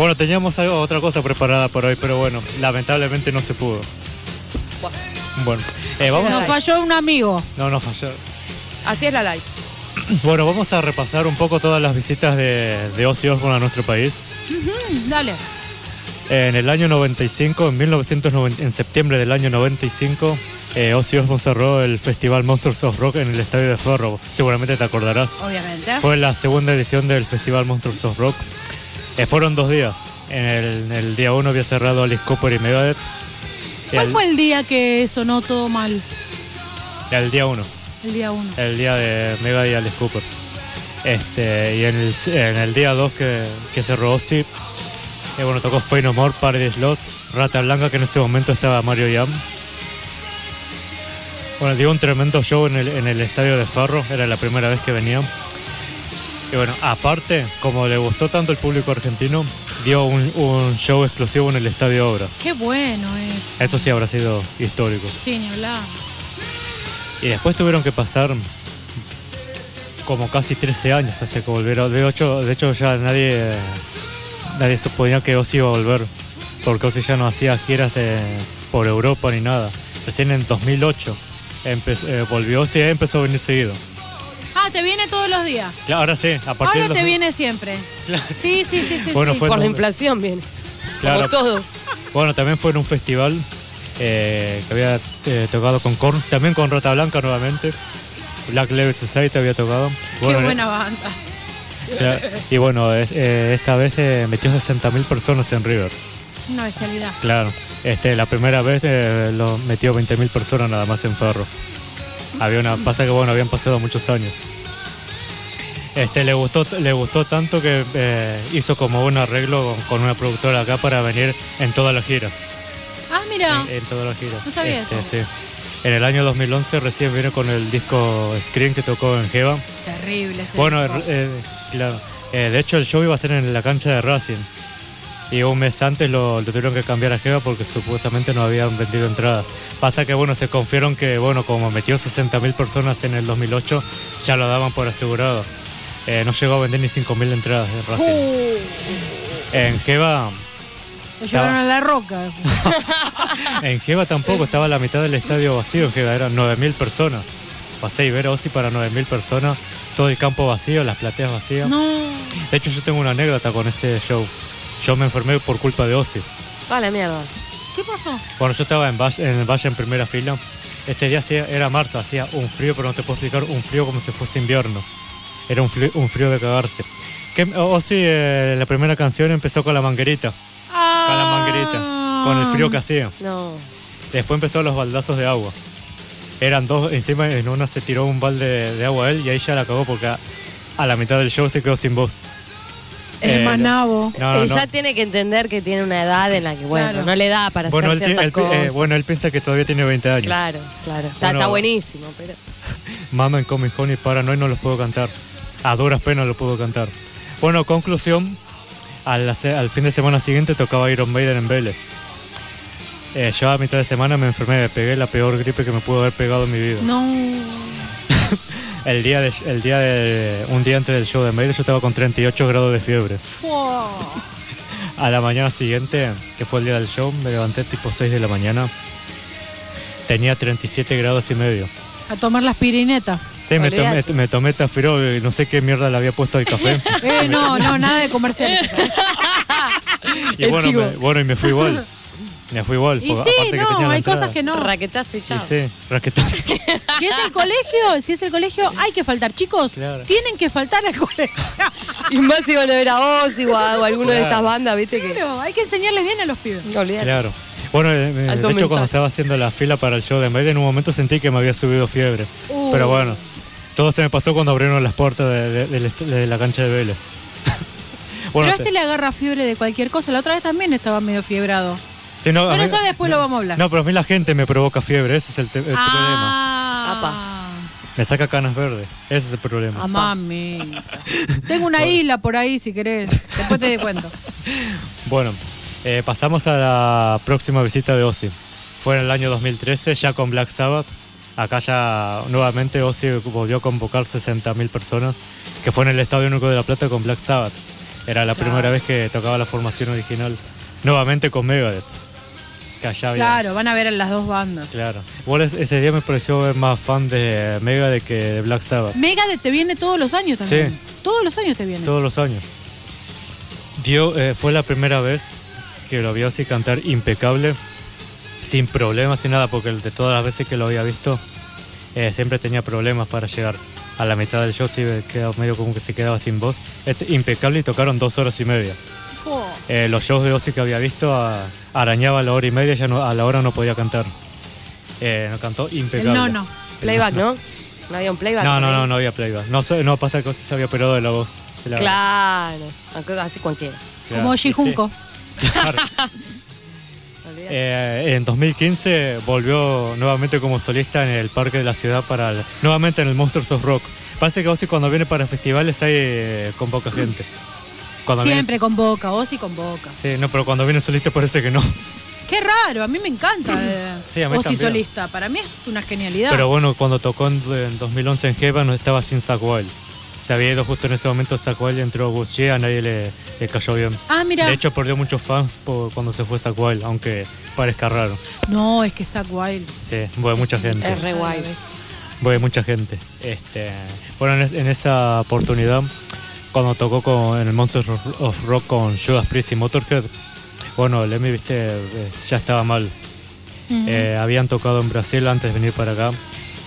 Bueno, teníamos algo, otra cosa preparada por hoy, pero bueno, lamentablemente no se pudo. Bueno, eh, vamos Nos a... falló un amigo. No, no falló. Así es la live. Bueno, vamos a repasar un poco todas las visitas de, de Ozzy Osbourne a nuestro país. Dale. En el año 95, en, 1990, en septiembre del año 95, eh, Ozzy Osbourne cerró el festival Monsters of Rock en el estadio de Ferro. Seguramente te acordarás. Obviamente. Fue la segunda edición del festival Monsters of Rock. Eh, fueron dos días. En el, en el día uno había cerrado Alice Cooper y Megadeth. ¿Cuál fue el día que sonó todo mal? el día uno. El día 1. el día de Mega y Alice Cooper. Este, y en el, en el día 2 que, que cerró Ozzy, eh, bueno, tocó Fey No More, Paradise Lost, Rata Blanca, que en ese momento estaba Mario Yam. Bueno, dio un tremendo show en el, en el estadio de Ferro, era la primera vez que venía. Y bueno, aparte, como le gustó tanto el público argentino, dio un, un show exclusivo en el estadio Obras. Qué bueno es. Eso sí habrá sido histórico. Sí, ni hablar. Y después tuvieron que pasar como casi 13 años hasta que volvieron. De hecho, de hecho ya nadie, nadie suponía que Ozzy iba a volver, porque Ozzy ya no hacía giras eh, por Europa ni nada. Recién en 2008 empe- eh, volvió Ozzy y ahí empezó a venir seguido. Te viene todos los días. Claro, ahora sí, a partir Ahora te 2000 viene siempre. Sí, sí, sí, sí. Bueno, sí. fue Por la inflación viene. Claro. Como todo. Bueno, también fue en un festival eh, que había eh, tocado con Korn, también con Rata Blanca nuevamente. Black Label Society había tocado. Qué Bueno, buena banda. Claro, Y bueno, es- eh, esa vez eh, metió 60.000 personas en River. Una bestialidad. Claro. Este, la primera vez eh, lo metió 20.000 personas nada más en Ferro. Había una, pasa que bueno, habían pasado muchos años. Este, le gustó, le gustó tanto que eh, hizo como un arreglo con, una productora acá para venir en todas las giras. Ah, mira. En, en todas las giras. No sabía Este, eso. sí. En el año 2011 recién vino con el disco Screen que tocó en Jeva. Terrible ese Bueno, disco. eh, claro. Eh, de hecho, el show iba a ser en la cancha de Racing. Y un mes antes lo, lo tuvieron que cambiar a Jeva porque supuestamente no habían vendido entradas. Pasa que, bueno, se confiaron que, bueno, como metió 60.000 personas en el 2008, ya lo daban por asegurado. Eh, no llegó a vender ni 5.000 entradas de Racing. En Jeva, Lo llevaron a la roca. en Jeva tampoco, estaba la mitad del estadio vacío. En Jeva eran 9.000 personas. Pasé y ver a Ozzy para 9.000 personas, todo el campo vacío, las plateas vacías. No. De hecho, yo tengo una anécdota con ese show. Yo me enfermé por culpa de Ozzy. Va la mierda. ¿Qué pasó? Bueno, yo estaba en, Valle- en el Valle en primera fila. Ese día hacía- era marzo, hacía un frío, pero no te puedo explicar, un frío como si fuese invierno. Era un frío, un frío de cagarse. Que, Ozzy, eh, la primera canción empezó con la manguerita. Con la manguerita. Con el frío que hacía. No. Después empezó los baldazos de agua. Eran dos, encima en una se tiró un balde de agua a él y ahí ya la acabó porque a, a la mitad del show se quedó sin voz. Es Eh, más nabo. No, no, Él no. ya tiene que entender que tiene una edad en la que, bueno, Claro. no le da para Bueno, él, hacer ti- ciertas él pi- cosas. eh, bueno, él piensa que todavía tiene 20 años. Claro, claro. Está, Bueno. está buenísimo, pero... Mama en Comic Con y Paranoid no los puedo cantar. A duras penas los puedo cantar. Bueno, conclusión. Al, al fin de semana siguiente tocaba Iron Maiden en Vélez. Eh, yo a mitad de semana me enfermé, me pegué la peor gripe que me pudo haber pegado en mi vida. No. El día de, el día de, un día antes del show de Maiden yo estaba con 38 grados de fiebre. A la mañana siguiente, que fue el día del show, me levanté tipo 6 de la mañana. Tenía 37 grados y medio. A tomar la aspirineta. Sí, me tomé, me tomé Tafirol y no sé qué mierda le había puesto al café. Eh, no, no, nada de comerciales. Y El bueno, chivo. me, bueno, y me fui igual. Me fui igual. Y porque sí, aparte que tenía no, la hay entrada. cosas que no. Raquetazo y sí, raquetazo. Si es el colegio, si es el colegio, hay que faltar. Chicos, Claro. tienen que faltar al colegio. Y más si van a ver a Ozzy o a, o a alguno de Claro. estas bandas, ¿viste? Que... Claro, hay que enseñarles bien a los pibes. No, claro. Bueno, eh, me- de hecho, cuando estaba haciendo la fila para el show de Maiden, en un momento sentí que me había subido fiebre. Uh. Pero bueno, todo se me pasó cuando abrieron las puertas de, la cancha de Vélez. bueno, Pero a este le agarra fiebre de cualquier cosa. La otra vez también estaba medio fiebrado. sí, no, a Pero mí- eso después lo vamos a hablar. No, pero a mí la gente me provoca fiebre, ese es el, te- el problema. ah, Me saca canas verdes, ese es el problema. Ah, mami. Tengo una isla por ahí si querés. Después te cuento. Bueno, eh, pasamos a la próxima visita de Ozzy. Fue en el año 2013, ya con Black Sabbath. Acá ya nuevamente Ozzy volvió a convocar 60.000 personas, que fue en el Estadio Único de La Plata con Black Sabbath. Era la primera vez que tocaba la formación original. Nuevamente con Megadeth. Que allá había- Claro, van a ver las dos bandas. Claro. Igual es- ese día me pareció más fan de Megadeth que de Black Sabbath. Megadeth te viene todos los años también. Sí. Todos los años te viene. Todos los años. Dio, eh, fue la primera vez que lo vi así cantar impecable, sin problemas, sin nada, porque de todas las veces que lo había visto, eh, siempre tenía problemas para llegar. A la mitad del show sí quedaba medio como que se quedaba sin voz. Este, impecable y tocaron dos horas y media. Eh, los shows de Ozzy que había visto a- arañaba la hora y media, ya no- a la hora no podía cantar. Eh, no cantó impecable. No, no. Playback, ¿no? No había un playback. No, no, no, no había playback. No, sé- no pasa que Ozzy se había operado de la voz. de la- Claro. Así cualquiera. claro, Como sí. Junco. Eh, en 2015 volvió nuevamente como solista en el Parque de la Ciudad para el- nuevamente en el Monsters of Rock. Parece que Ozzy cuando viene para festivales ahí eh, convoca gente. Cuando viene- Siempre con boca, Ozzy con boca. sí, no, pero cuando viene solista parece que no. Qué raro, a mí me encanta eh, Sí, a mí Ozzy solista. Para mí es una genialidad. Pero bueno, cuando tocó en, en 2011 en Jeva no estaba sin Zack Wild. Se había ido justo en ese momento Wild y entró Gus G, a nadie le, le cayó bien. ah, mira. De hecho, perdió muchos fans por cuando se fue Wild, aunque parezca raro. no, es que Zack Wild. Sí, bueno, mucha gente. Es re guay. Voy mucha gente. Este, bueno, en, es- en esa oportunidad, cuando tocó con, en el Monsters of- of Rock con Judas Priest y Motorhead, bueno, Lemmy, viste, eh, ya estaba mal. Eh, habían tocado en Brasil antes de venir para acá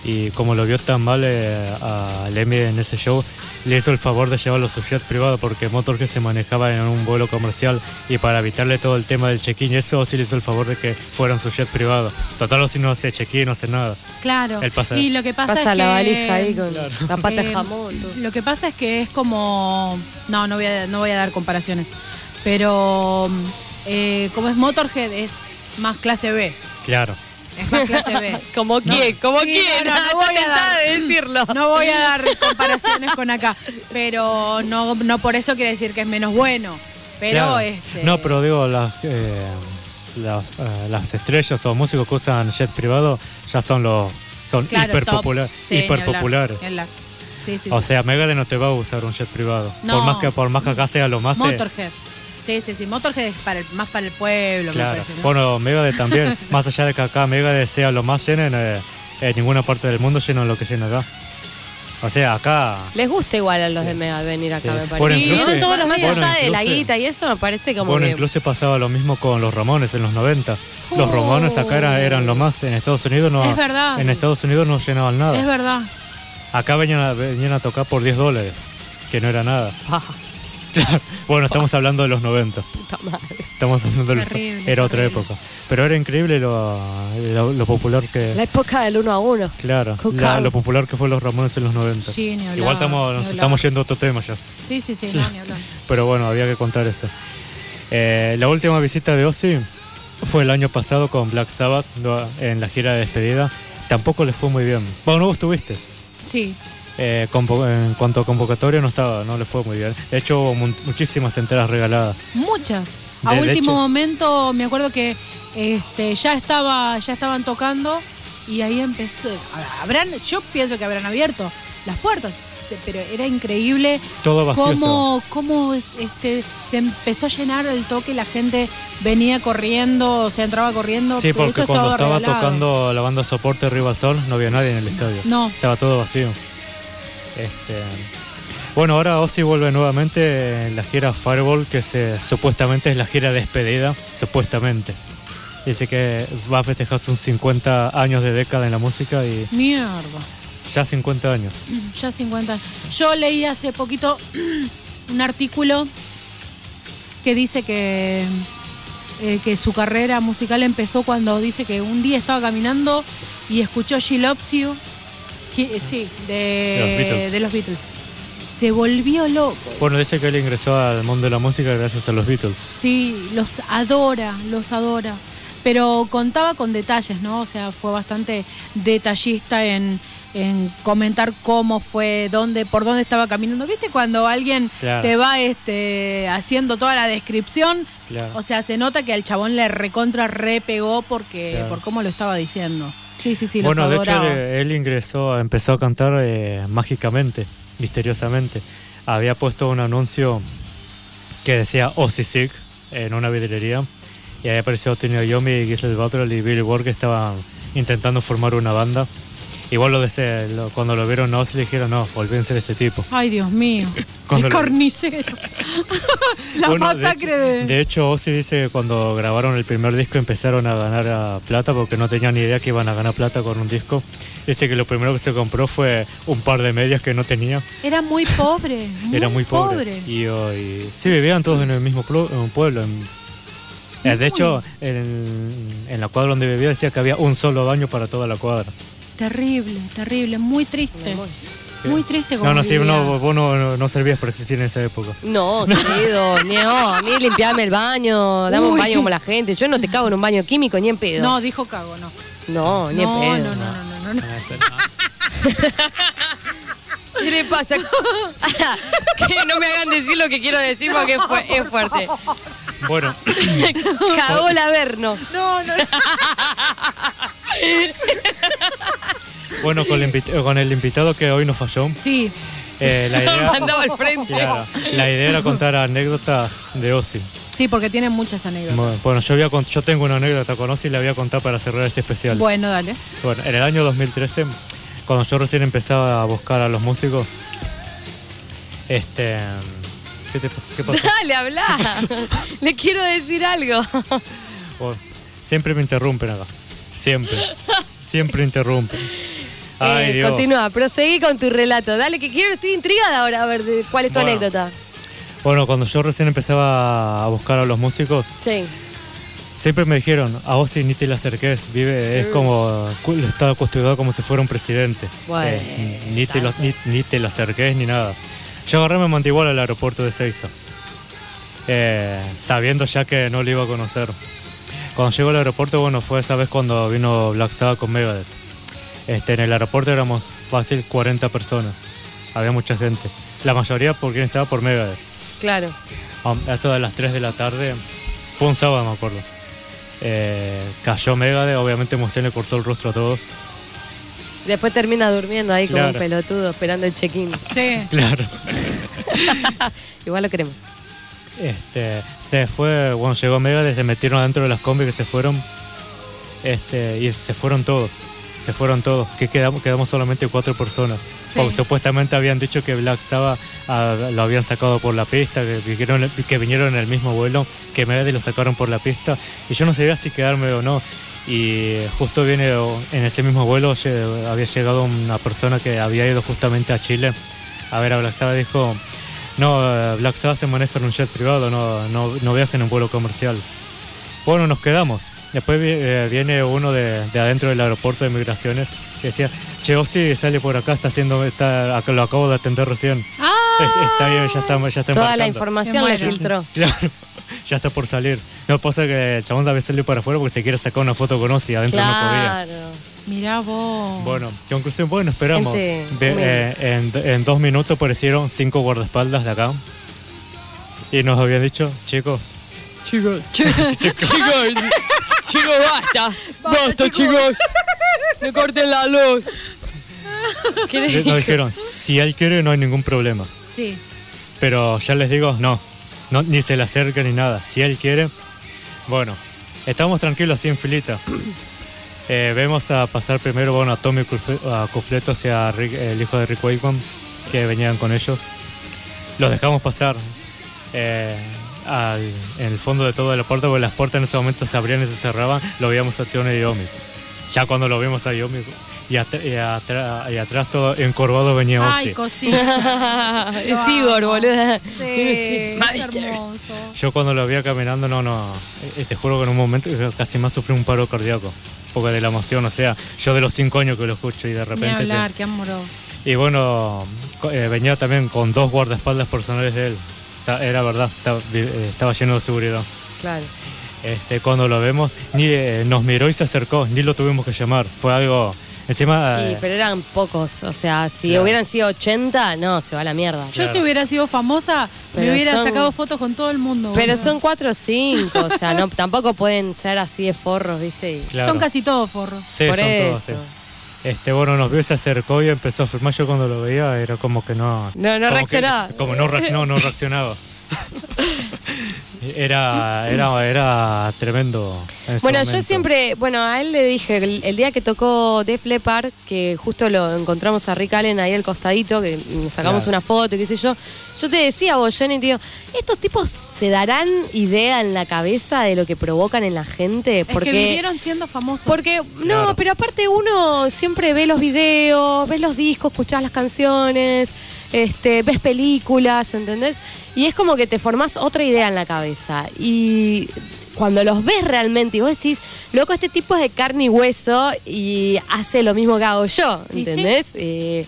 y como lo vio tan mal eh, a Lemmy en ese show, le hizo el favor de llevarlo a su jet privado porque Motorhead se manejaba en un vuelo comercial y para evitarle todo el tema del check-in y eso sí le hizo el favor de que fuera en su jet privado. Total, si no hace check-in, no hace nada. Claro. Él pasa- y lo que pasa, Pasa es la que, valija ahí con la pata de eh, jamón. todo. Lo que pasa es que es como. No, no voy a, no voy a dar comparaciones. Pero eh, como es Motorhead, es más clase B. Claro. Es más clase B. ¿Como quién? ¿Como Sí, quién? no, no, no Está voy a dar- de decirlo. No voy a dar comparaciones con acá. Pero no, no por eso quiere decir que es menos bueno. Pero Claro. este. No, pero digo, las, eh, las, eh, las estrellas o músicos que usan jet privado ya son los son claro, hiper, popular- Sí, hiper hablar, populares. Sí, O sí. sea, Megadeth no te va a usar un jet privado. No. Por más que por más que acá sea lo más eh, Motorhead. Sí, sí, sí. Motorhead es para el- más para el pueblo, me claro. parece. ¿no? Bueno, Megadeth también, más allá de que acá Megadeth sea lo más lleno, en, eh, en ninguna parte del mundo lleno lo que llena acá. O sea, acá Les gusta igual a los Sí. de Mega venir acá, Sí. me parece. Bueno, Sí, incluso- vienen todos los Más días. Bueno, allá de la guita y eso me parece como Bueno, que... incluso pasaba lo mismo con los Ramones en los 90. Los Oh. Ramones acá eran, eran lo más. En Estados Unidos no. Es verdad. En Estados Unidos no llenaban nada. Es verdad. Acá venían a, venían a tocar por 10 dólares, que no era nada. bueno, estamos hablando de los 90. Puta madre. Estamos hablando de los. Terrible, Era otra terrible. época. Pero era increíble lo, lo, lo popular que. La época del uno a uno. Claro, la- lo popular que fue los Ramones en los 90. Sí, ni hablar, Igual estamos, nos estamos yendo a otro tema ya. Sí, sí, sí, no, ni hablar. Pero bueno, había que contar eso. Eh, la última visita de Ozzy fue el año pasado con Black Sabbath en la gira de despedida. Tampoco le fue muy bien. Bueno, vos estuviste. Sí. Eh, convo- en cuanto a convocatoria no estaba, no le fue muy bien. De hecho, hubo mu- muchísimas enteras regaladas. Muchas. A De- último hecho- momento me acuerdo que este, ya estaba, ya estaban tocando y ahí empezó. Habrán, yo pienso que habrán abierto las puertas, pero era increíble Todo vacío cómo, cómo es, este, se empezó a llenar el toque, la gente venía corriendo, se entraba corriendo. Sí, porque cuando estaba regalado. tocando la banda soporte Rival Sol no había nadie en el estadio. No. Estaba todo vacío. Este, bueno, ahora Ozzy vuelve nuevamente en la gira Fireball, que se, supuestamente es la gira de despedida, supuestamente. Dice que va a festejar sus 50 años de década en la música y Mierda. ya 50 años. Ya 50. Yo leí hace poquito un artículo que dice que, eh, que su carrera musical empezó cuando dice que un día estaba caminando y escuchó She Loves You. Eh, sí, de, los Beatles. de los Beatles. Se volvió loco. Bueno, dice que él ingresó al mundo de la música gracias a los Beatles. Sí, los adora, los adora. Pero contaba con detalles, ¿no? O sea, fue bastante detallista en, en comentar cómo fue, dónde, por dónde estaba caminando. ¿Viste cuando alguien Claro. te va este, haciendo toda la descripción? Claro. O sea, se nota que al chabón le recontra repegó porque, Claro. por cómo lo estaba diciendo. Sí, sí, sí, bueno, de hecho él, él ingresó, empezó a cantar eh, mágicamente, misteriosamente. Había puesto un anuncio que decía Ozzy Sick en una vidriería y ahí apareció Tony Iommi, Giselle Butler y Billy Ward que estaban intentando formar una banda. Igual lo, de lo- cuando lo vieron a Ozzy le dijeron, no, olvídense de este tipo. Ay, Dios mío. El carnicero. la Bueno, masacre de, de... hecho, de hecho, Ozzy dice que cuando grabaron el primer disco empezaron a ganar a plata porque no tenían ni idea que iban a ganar plata con un disco. Dice que lo primero que se compró fue un par de medias que no tenía. Era muy pobre. Era muy pobre. Y, oh, y- sí, vivían todos en el mismo plo- en un pueblo. en- eh, de hecho, en, en la cuadra donde vivía decía que había un solo baño para toda la cuadra. Terrible, terrible, muy triste. Muy triste como No, no, sí, no, vos no, no, no servías para existir en esa época. No, querido, no, a mí limpiame el baño, dame un Uy. baño como la gente. Yo no te cago en un baño químico ni en pedo. No, dijo cago, no. no, ni en no, pedo. no, no, no, no, no. Ah, esa no. ¿Qué le pasa? que no me hagan decir lo que quiero decir porque es fuerte. Bueno, Cagó el averno. No, no. bueno con, el invit- con el invitado que hoy nos falló, Sí, eh, la idea... Mandaba al frente. Claro, la idea era contar anécdotas de Ozzy. sí, porque tiene muchas anécdotas. Bueno, bueno, yo, voy a yo tengo una anécdota con Ozzy y la voy a contar para cerrar este especial. Bueno, dale. Bueno, en el año 2013, cuando yo recién empezaba a buscar a los músicos, este... ¿Qué, te, qué pasó? Dale, habla. Le quiero decir algo. Bueno, siempre me interrumpen acá. Siempre. Siempre interrumpen. Ay, Eh, Dios. continúa, proseguí con tu relato. Dale, que quiero, estoy intrigada ahora a ver de- cuál es tu Bueno. anécdota. Bueno, cuando yo recién empezaba a buscar a los músicos, Sí. siempre me dijeron, a Ozzy ni te le acerques, vive, es como, cu- está custodiado como si fuera un presidente. Bueno, Eh, ni, te lo, ni, ni te le acerques ni nada. Yo agarré me mandé igual al aeropuerto de Seiza, eh, sabiendo ya que no lo iba a conocer. Cuando llegó al aeropuerto, bueno, fue esa vez cuando vino Black Sabbath con Megadeth. Este, en el aeropuerto éramos fácil 40 personas. Había mucha gente. La mayoría por quien estaba por Megadeth. Claro. A eso de las 3 de la tarde, fue un sábado, me acuerdo. Eh, cayó Megadeth, obviamente Mustaine le cortó el rostro a todos. Después termina durmiendo ahí como un pelotudo esperando el check-in. Sí. Claro. Igual lo queremos. Este, se fue, bueno, llegó Megadeth, se metieron adentro de las combis que se fueron. Este, y se fueron todos. Se fueron todos. Que quedamos, quedamos solamente cuatro personas. Sí. Porque supuestamente habían dicho que Black Sabbath ah, lo habían sacado por la pista, que, que vinieron- que vinieron en el mismo vuelo, que Megadeth lo sacaron por la pista. Y yo no sabía si quedarme o no. Y justo viene en ese mismo vuelo había llegado una persona que había ido justamente a Chile a ver a Black Sabbath. Dijo, no, eh, Black Sabbath se maneja en un jet privado, no, no, no viaja en un vuelo comercial. Bueno, nos quedamos. Después eh, viene uno de, de adentro del aeropuerto de migraciones que decía, che, Ozzy sale por acá, está haciendo, está, lo acabo de atender recién. ¡Ah! Es- Está bien, ya está, ya está Toda la embarcando". información le filtró. Claro, ya está por salir. No pasa que el chabón también salió para afuera porque se quiere sacar una foto con Ozzy, adentro no podía. Claro. Mirá vos. Bueno, conclusión, bueno, esperamos. Gente Ve- eh, en, en dos minutos aparecieron cinco guardaespaldas de acá. Y nos habían dicho, chicos, Chicos, chicos, chicos, basta, basta, chicos, me corten la luz. ¿Qué le nos dijeron, si él quiere no hay ningún problema. Sí. Pero ya les digo, no, no ni se le acerca ni nada. Si él quiere, bueno, estamos tranquilos así en filita. Eh, vemos a pasar primero bueno, a Tommy Cufleto hacia el hijo de Rick Wakeman, que venían con ellos. Los dejamos pasar eh, al- en el fondo de todo la puerta, porque las puertas en ese momento se abrían y se cerraban. Lo veíamos a Tione y Yomi. Ya cuando lo vimos a Yomi y, atrás todo encorvado venía Ozzy. Ay, cosita. Es Igor, boludo. Sí, es hermoso. Yo cuando lo veía caminando, no, no, eh, te juro que en un momento casi más sufrí un paro cardíaco, porque de la emoción, o sea, yo de los cinco años que lo escucho y de Ni repente... hablar, que- qué amoroso. y bueno, eh, venía también con dos guardaespaldas personales de él, Ta- era verdad, eh, estaba lleno de seguridad. Claro. Este, cuando lo vemos, ni eh, nos miró y se acercó, ni lo tuvimos que llamar, fue algo... Encima... Y, eh, pero eran pocos, o sea, si Claro. hubieran sido 80, no, se va a la mierda. Yo Claro. si hubiera sido famosa, me Pero hubiera son- sacado fotos con todo el mundo. Pero son 4 o 5, o sea, no, tampoco pueden ser así de forros, ¿viste? Claro. Son casi todos forros. Sí, por son eso. todos, sí. Este, bueno, nos vio se acercó y empezó a filmar. Yo cuando lo veía era como que no. No, no como que- reaccionaba. como no, no reaccionaba. Era, era, era tremendo. Bueno, yo siempre, bueno, a él le dije, el, el día que tocó Def Leppard, que justo lo encontramos a Rick Allen ahí al costadito, que nos sacamos Claro. una foto y qué sé yo, yo te decía vos, Jenny, tío, ¿estos tipos se darán idea en la cabeza de lo que provocan en la gente? Es que vivieron siendo famosos. Porque, no, Claro. pero aparte uno siempre ve los videos, ves los discos, escuchás las canciones, este, ves películas, ¿entendés? Y es como que te formás otra idea en la cabeza. Y cuando los ves realmente y vos decís, loco, este tipo es de carne y hueso y hace lo mismo que hago yo, sí. ¿entendés? Eh,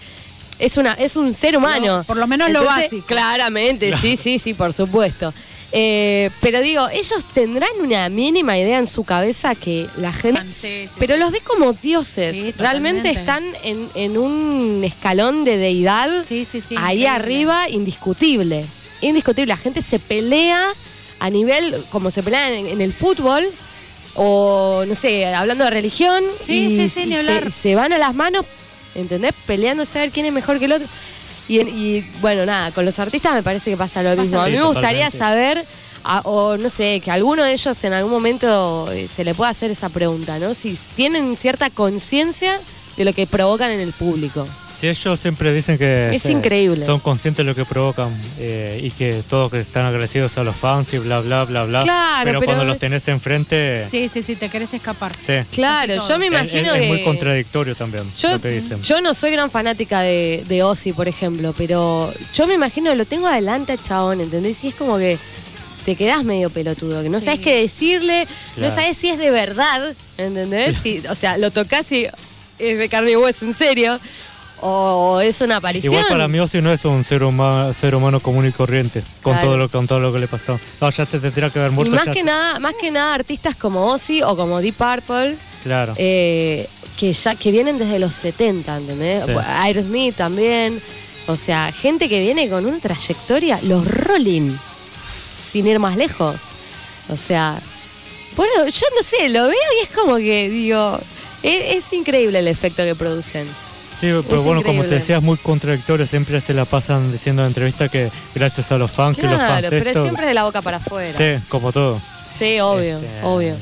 es, una, es un ser humano. Por lo menos lo básico. Claramente, sí, sí, sí, por supuesto. Eh, pero digo, ellos tendrán una mínima idea en su cabeza que la gente... Sí, sí, pero sí. los ve como dioses. Sí, Realmente están en, en un escalón de deidad Sí, sí, sí, ahí increíble. arriba, indiscutible. Indiscutible. La gente se pelea a nivel, como se pelea en, en el fútbol, o no sé, hablando de religión. Sí, y- sí, sí, ni hablar. Se, van a las manos, ¿entendés? Peleándose a ver quién es mejor que el otro. Y, y, bueno, nada, con los artistas me parece que pasa lo Pasa mismo. A mí me gustaría totalmente. saber, a- o no sé, que alguno de ellos en algún momento eh, se le pueda hacer esa pregunta, ¿no? Si tienen cierta conciencia de lo que provocan en el público. Si ellos siempre dicen que Es se- increíble. son conscientes de lo que provocan eh, y que todos que están agradecidos a los fans y bla, bla, bla, bla. Claro, pero, pero cuando los es- tenés enfrente, Sí, sí, sí, te querés escapar. sí. Claro, yo me. Es- imagino es, es que... muy contradictorio también Yo, lo que dicen. yo no soy gran fanática de, de Ozzy, por ejemplo, pero yo me imagino, lo tengo adelante al chabón, ¿entendés? Y es como que te quedás medio pelotudo, que no Sí. sabes qué decirle, no sabes si es de verdad, ¿entendés? Si, o sea, lo tocas y es de carne y hueso, en serio, o es una aparición. Igual para mí Ozzy no es un ser humano, ser humano común y corriente con Claro. todo lo con todo lo que le pasó. No, ya se tendría que haber y muerto. más ya que se- nada, más que nada artistas como Ozzy o como Deep Purple, Claro. eh, que ya que vienen desde los 70, ¿entendés? Sí. Aerosmith también. O sea, gente que viene con una trayectoria, los Rolling, sin ir más lejos. O sea, bueno, yo no sé, lo veo y es como que, digo, es, es increíble el efecto que producen. Sí, pero bueno, como increíble. te decías, muy contradictorio, siempre se la pasan diciendo en entrevistas que gracias a los fans, que los Claro, fans pero esto. siempre de la boca para afuera. Sí, como todo. Sí, obvio, Este, obvio.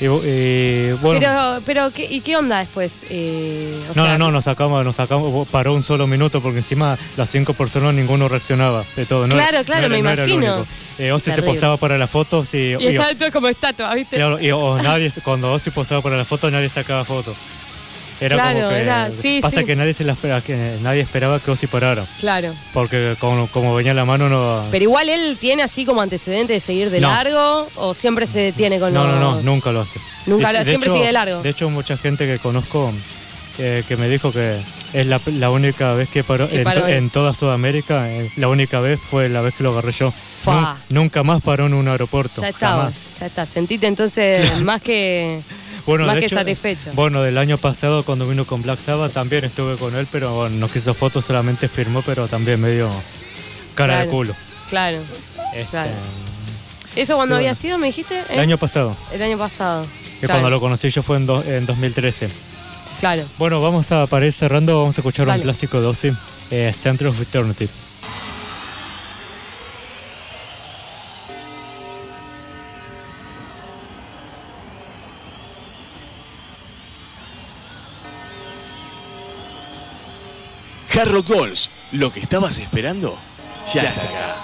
Y, y, bueno, pero, pero ¿qué, ¿y qué onda después? Eh, o no, sea, no, no, nos sacamos, nos sacamos, paró un solo minuto porque encima las cinco personas ninguno reaccionaba de todo. No, Claro, claro, no era- me no imagino. Eh, Ozzy se posaba para las fotos y, Y y- está todo como estatua, ¿viste? y- o nadie, cuando Ozzy posaba para la foto nadie sacaba fotos. Era Claro, como que era- sí, pasa sí. que nadie se la espera, que nadie esperaba que Ozzy parara, Claro. porque como, como venía la mano no. Pero igual él tiene así como antecedente de seguir de No. largo o siempre se detiene con No, los... no, no, nunca lo hace. Nunca lo- siempre hecho- sigue de largo. De hecho, mucha gente que conozco eh, que me dijo que es la, la única vez que paró, en, to- toda Sudamérica, eh, la única vez fue la vez que lo agarré yo. Nun- nunca más paró en un aeropuerto. Ya estabas, jamás. ya está. Sentite entonces más que... Bueno, más de que hecho, satisfecho. Bueno, del año pasado cuando vino con Black Sabbath también estuve con él, pero bueno, no quiso fotos, solamente firmó, pero también medio cara de culo. Claro. Este, Claro. ¿Eso cuando había bueno. sido, me dijiste? El ¿Eh? año pasado, El año pasado. que Claro, cuando lo conocí yo fue en, do- en 2013. Claro. Bueno, vamos a, para ir cerrando, vamos a escuchar Dale. un clásico de Ozzy, eh, Center of Eternity. Hard Goals, lo que estabas esperando, ya está acá.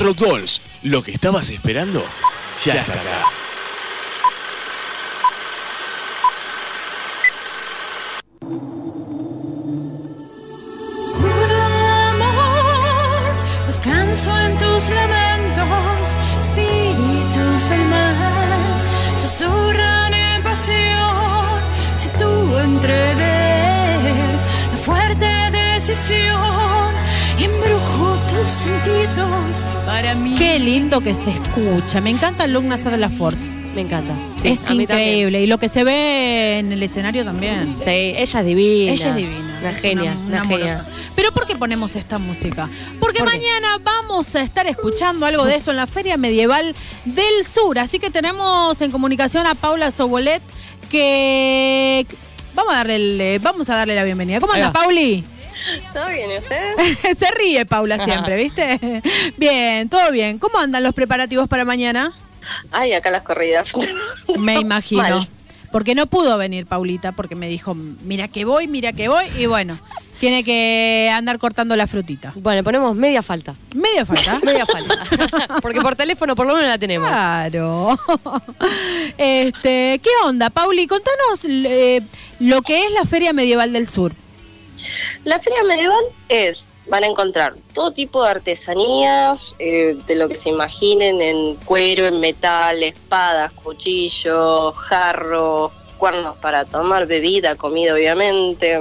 Rock Dolls, lo que estabas esperando, ya está. Oscuro amor, descanso en tus lamentos, espíritus del mal, susurran en pasión, si tú entrever la fuerte decisión, embrujo tus sentidos para mí. Qué lindo que se escucha. Me encanta el nasal de la Force. Me encanta. Sí, es increíble. Y lo que se ve en el escenario también. Sí, ella es divina. Ella es divina. Una es genia, una- una, una genia. amorosa. Pero ¿por qué ponemos esta música? Porque mañana vamos a estar escuchando algo de esto en la Feria Medieval del Sur. Así que tenemos en comunicación a Paula Sobolet que vamos a darle el- eh, vamos a darle la bienvenida. ¿Cómo anda. Pauli? ¿Todo bien, ¿y ustedes? Se ríe Paula siempre, ¿viste? Bien, todo bien. ¿Cómo andan los preparativos para mañana? Ay, acá las corridas. Me imagino. Mal. Porque no pudo venir Paulita, porque me dijo, mira que voy, mira que voy, y bueno, tiene que andar cortando la frutita. Bueno, ponemos media falta. Medio falta. Media falta. Porque por teléfono por lo menos la tenemos. Claro. Este, ¿qué onda, Pauli? Contanos eh, lo que es la Feria Medieval del Sur. La feria medieval es, van a encontrar todo tipo de artesanías, eh, de lo que se imaginen en cuero, en metal, espadas, cuchillos, jarros, cuernos para tomar bebida, comida obviamente.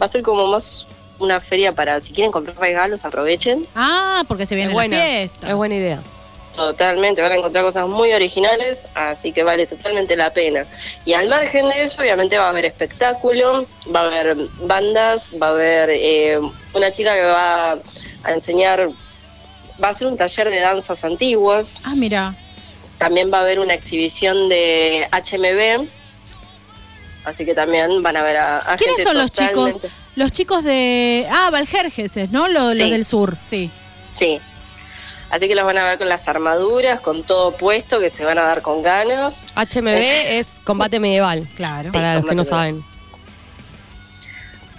Va a ser como más una feria para, si quieren comprar regalos, aprovechen. Ah, porque se viene la buena. fiesta. Es buena idea. Totalmente, van a encontrar cosas muy originales, así que vale totalmente la pena. Y al margen de eso, obviamente va a haber espectáculo, va a haber bandas, va a haber eh, una chica que va a enseñar, va a hacer un taller de danzas antiguas, Ah, mira. también va a haber una exhibición de HMB, así que también van a ver a, a ¿Quiénes gente son los chicos? Los chicos de... Ah, Valjergeses, ¿no? Lo- Los, Sí. del sur, sí. Sí. Así que los van a ver con las armaduras, con todo puesto, que se van a dar con ganas. HMB es combate medieval. Claro. Para los que no saben.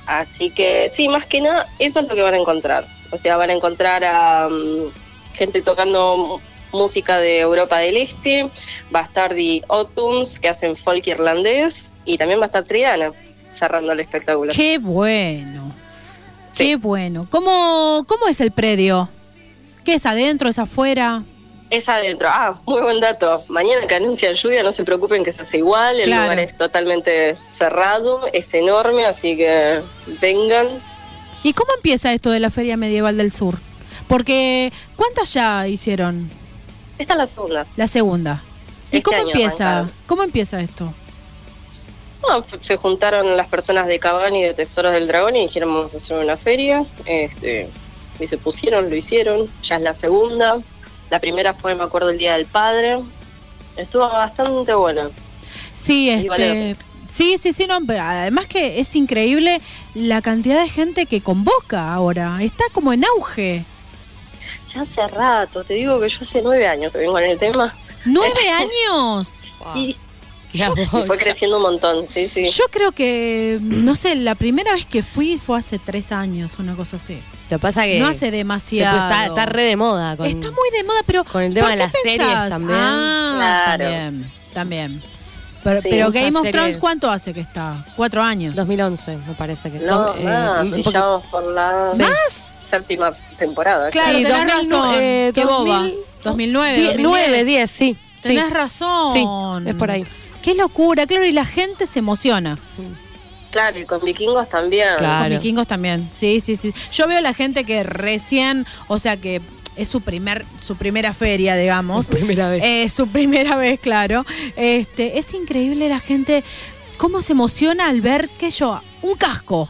Así que sí, más que nada, eso es lo que van a encontrar. O sea, van a encontrar a mm, gente tocando música de Europa del Este, va a estar The Autumns, que hacen folk irlandés, y también va a estar Triana, cerrando el espectáculo. Qué bueno. Sí. Qué bueno. ¿Cómo, ¿Cómo es el predio? ¿Qué es adentro, es afuera? Es adentro. Ah, muy buen dato. Mañana que anuncian lluvia, no se preocupen que se hace igual. El Claro. lugar es totalmente cerrado, es enorme, así que vengan. ¿Y cómo empieza esto de la Feria Medieval del Sur? Porque, ¿cuántas ya hicieron? Esta es la segunda. La segunda. ¿Y Este cómo empieza? arrancaron. ¿Cómo empieza esto? Bueno, f- se juntaron las personas de Cabani y de Tesoros del Dragón y dijeron vamos a hacer una feria. Este, y se pusieron, lo hicieron. Ya es la segunda. La primera fue, me acuerdo, el Día del Padre. Estuvo bastante buena. Sí, vale este. Sí, sí, sí, no, pero además que es increíble la cantidad de gente que convoca ahora. Está como en auge. Ya hace rato, te digo que yo hace nueve años que vengo en el tema. ¡Nueve años! Y, Ya y fue creciendo un montón, sí, sí. Yo creo que, no sé, la primera vez que fui fue hace tres años, una cosa así. Lo que pasa que No hace se- demasiado. está, está re de moda. Con, Está muy de moda, pero. con el tema ¿por de las series pensás? también. Ah, Claro. también. También. Pero, Sí, pero Game of series. Thrones, ¿cuánto hace que está? Cuatro años. 2011, me parece que. No, dos- eh, más, un si poco- ya vamos por la Sí. ¿Más? séptima temporada. Claro, Sí, tenés 2000, razón. eh, Qué boba. 2000, 2009, Die- 2010. 9, 10, sí. sí. Tenés razón. Sí, es por ahí. Qué locura, claro, y la gente se emociona. Claro, y con vikingos también. Claro. Con vikingos también. Sí, sí, sí. Yo veo a la gente que recién, o sea que es su primer, su primera feria, digamos. Su primera vez. Eh, su primera vez, claro. Este, es increíble la gente cómo se emociona al ver, qué sé yo, un casco.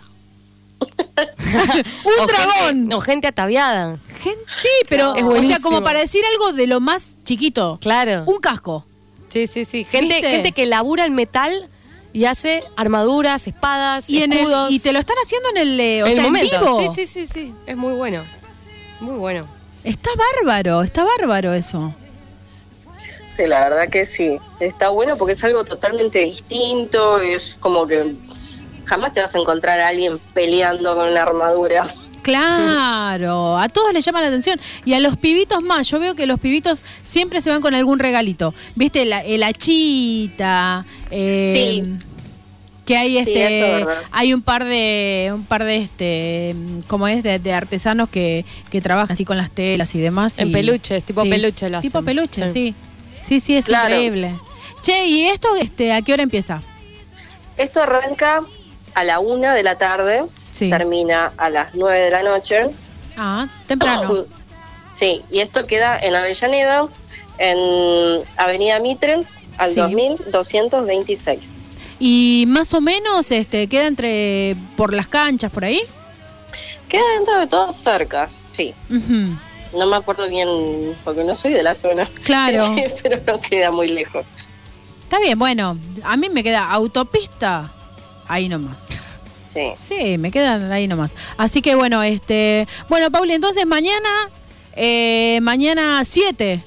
un O dragón. Gente, o gente ataviada. Gen- sí, pero, Es o sea, como para decir algo de lo más chiquito. Claro. Un casco. Sí, sí, sí. Gente, ¿Viste? gente que labura el metal y hace armaduras, espadas, Y, en el- escudos. y te lo están haciendo en el, eh, o en sea, el en momento. vivo. Sí, sí, sí, sí. Es muy bueno. Muy bueno. Está bárbaro, está bárbaro eso. Sí, la verdad que sí. Está bueno porque es algo totalmente distinto. Es como que jamás te vas a encontrar a alguien peleando con una armadura. Claro, a todos les llama la atención. Y a los pibitos más, yo veo que los pibitos siempre se van con algún regalito. ¿Viste? La, el achita. eh, Sí. Que hay este, hay un par de, un par de este, como es, de, de artesanos que, que trabajan así con las telas y demás. En y- peluches, tipo peluche lo Tipo hacen. peluche, Sí. sí. Sí, sí, es Claro. increíble. Che, ¿y esto este, a qué hora empieza? Esto arranca a la una de la tarde, Sí. termina a las nueve de la noche. Ah, temprano. Sí, y esto queda en Avellaneda, en Avenida Mitre, al Sí. 2226. Y más o menos este, queda entre por las canchas por ahí. Queda dentro de todo cerca, sí. No me acuerdo bien, porque no soy de la zona. Claro. Pero no queda muy lejos. Está bien, bueno, a mí me queda autopista ahí nomás. Sí. Sí, me quedan ahí nomás. Así que bueno, este, bueno, Pauli, entonces mañana, eh, mañana 7.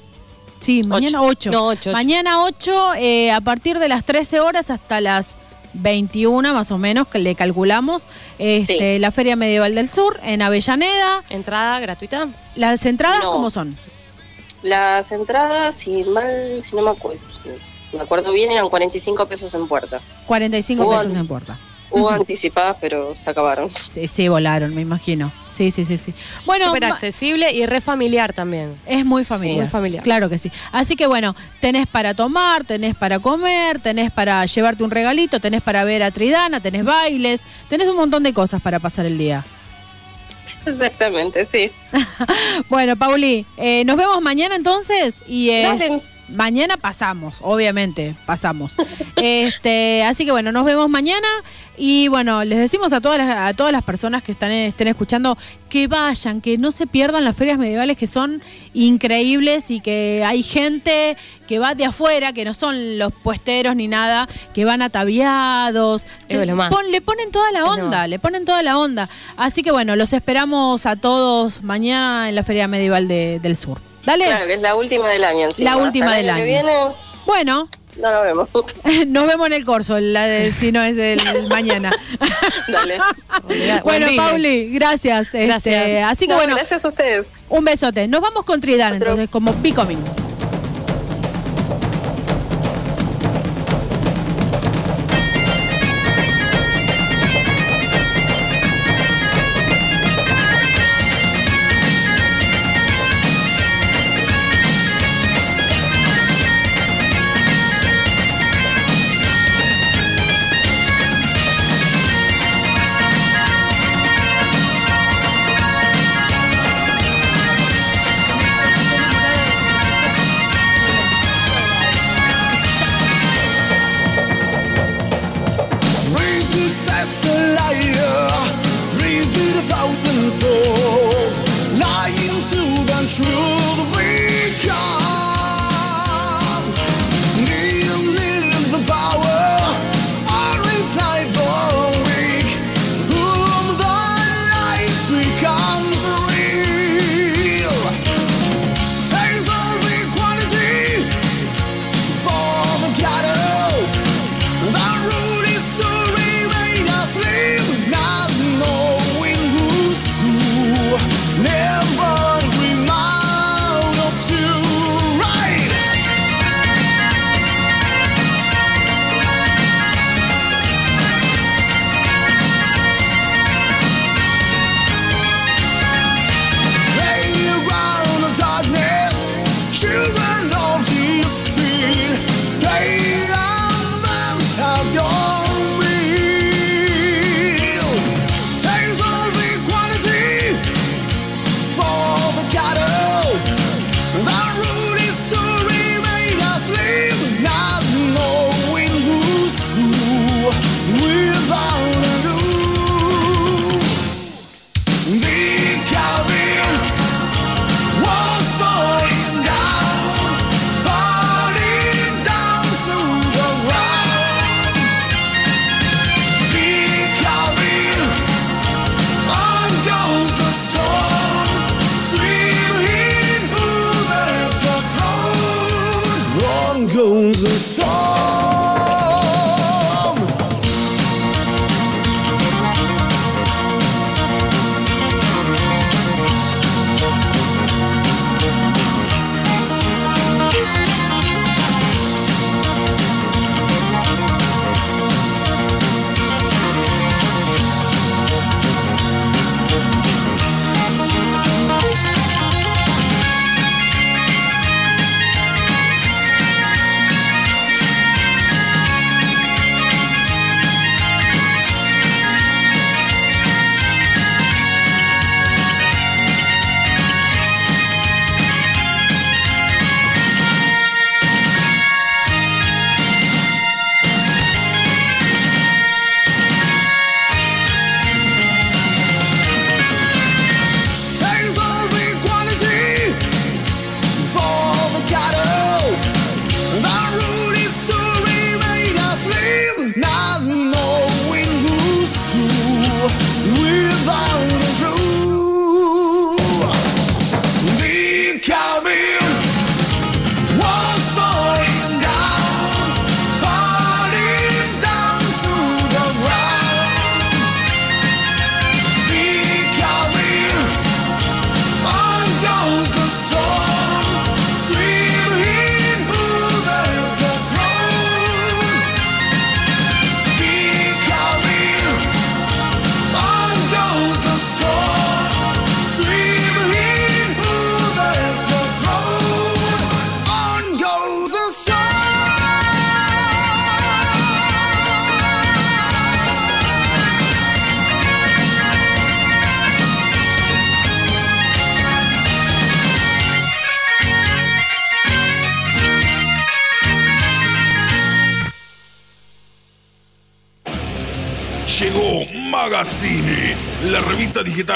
Sí, mañana 8. No, ocho, ocho. Mañana 8, eh, a partir de las 13 horas hasta las 21 más o menos, que le calculamos, este, Sí. la Feria Medieval del Sur en Avellaneda. ¿Entrada gratuita? ¿Las entradas No. cómo son? Las entradas, si mal, si no me acuerdo, me acuerdo bien, eran 45 pesos en puerta. 45 Hubo pesos en puerta. Hubo anticipadas, pero se acabaron. Sí, sí, volaron, me imagino. Sí, sí, sí, sí. Bueno, Súper accesible y re familiar también. Es muy familiar. muy familiar. Claro que sí. Así que bueno, tenés para tomar, tenés para comer, tenés para llevarte un regalito, tenés para ver a Tridana, tenés bailes, tenés un montón de cosas para pasar el día. Exactamente, sí. Bueno, Pauli, eh, nos vemos mañana entonces y eh. Mañana pasamos, obviamente, pasamos. este, así que bueno, nos vemos mañana y bueno, les decimos a todas las, a todas las personas que están estén escuchando que vayan, que no se pierdan las ferias medievales que son increíbles y que hay gente que va de afuera, que no son los puesteros ni nada, que van ataviados, que Es lo más. pon- le ponen toda la onda, le ponen toda la onda. Así que bueno, los esperamos a todos mañana en la Feria Medieval de- del Sur. Dale. Claro, que es la última del año. encima. La última Hasta del que año. viene, Bueno, no nos vemos. nos vemos en el corso, la de- si no es el mañana. Dale. Bueno. Pauli, gracias. este, así que No, bueno, Gracias a ustedes. un besote. Nos vamos con Tridana, Otro. entonces, como Becoming.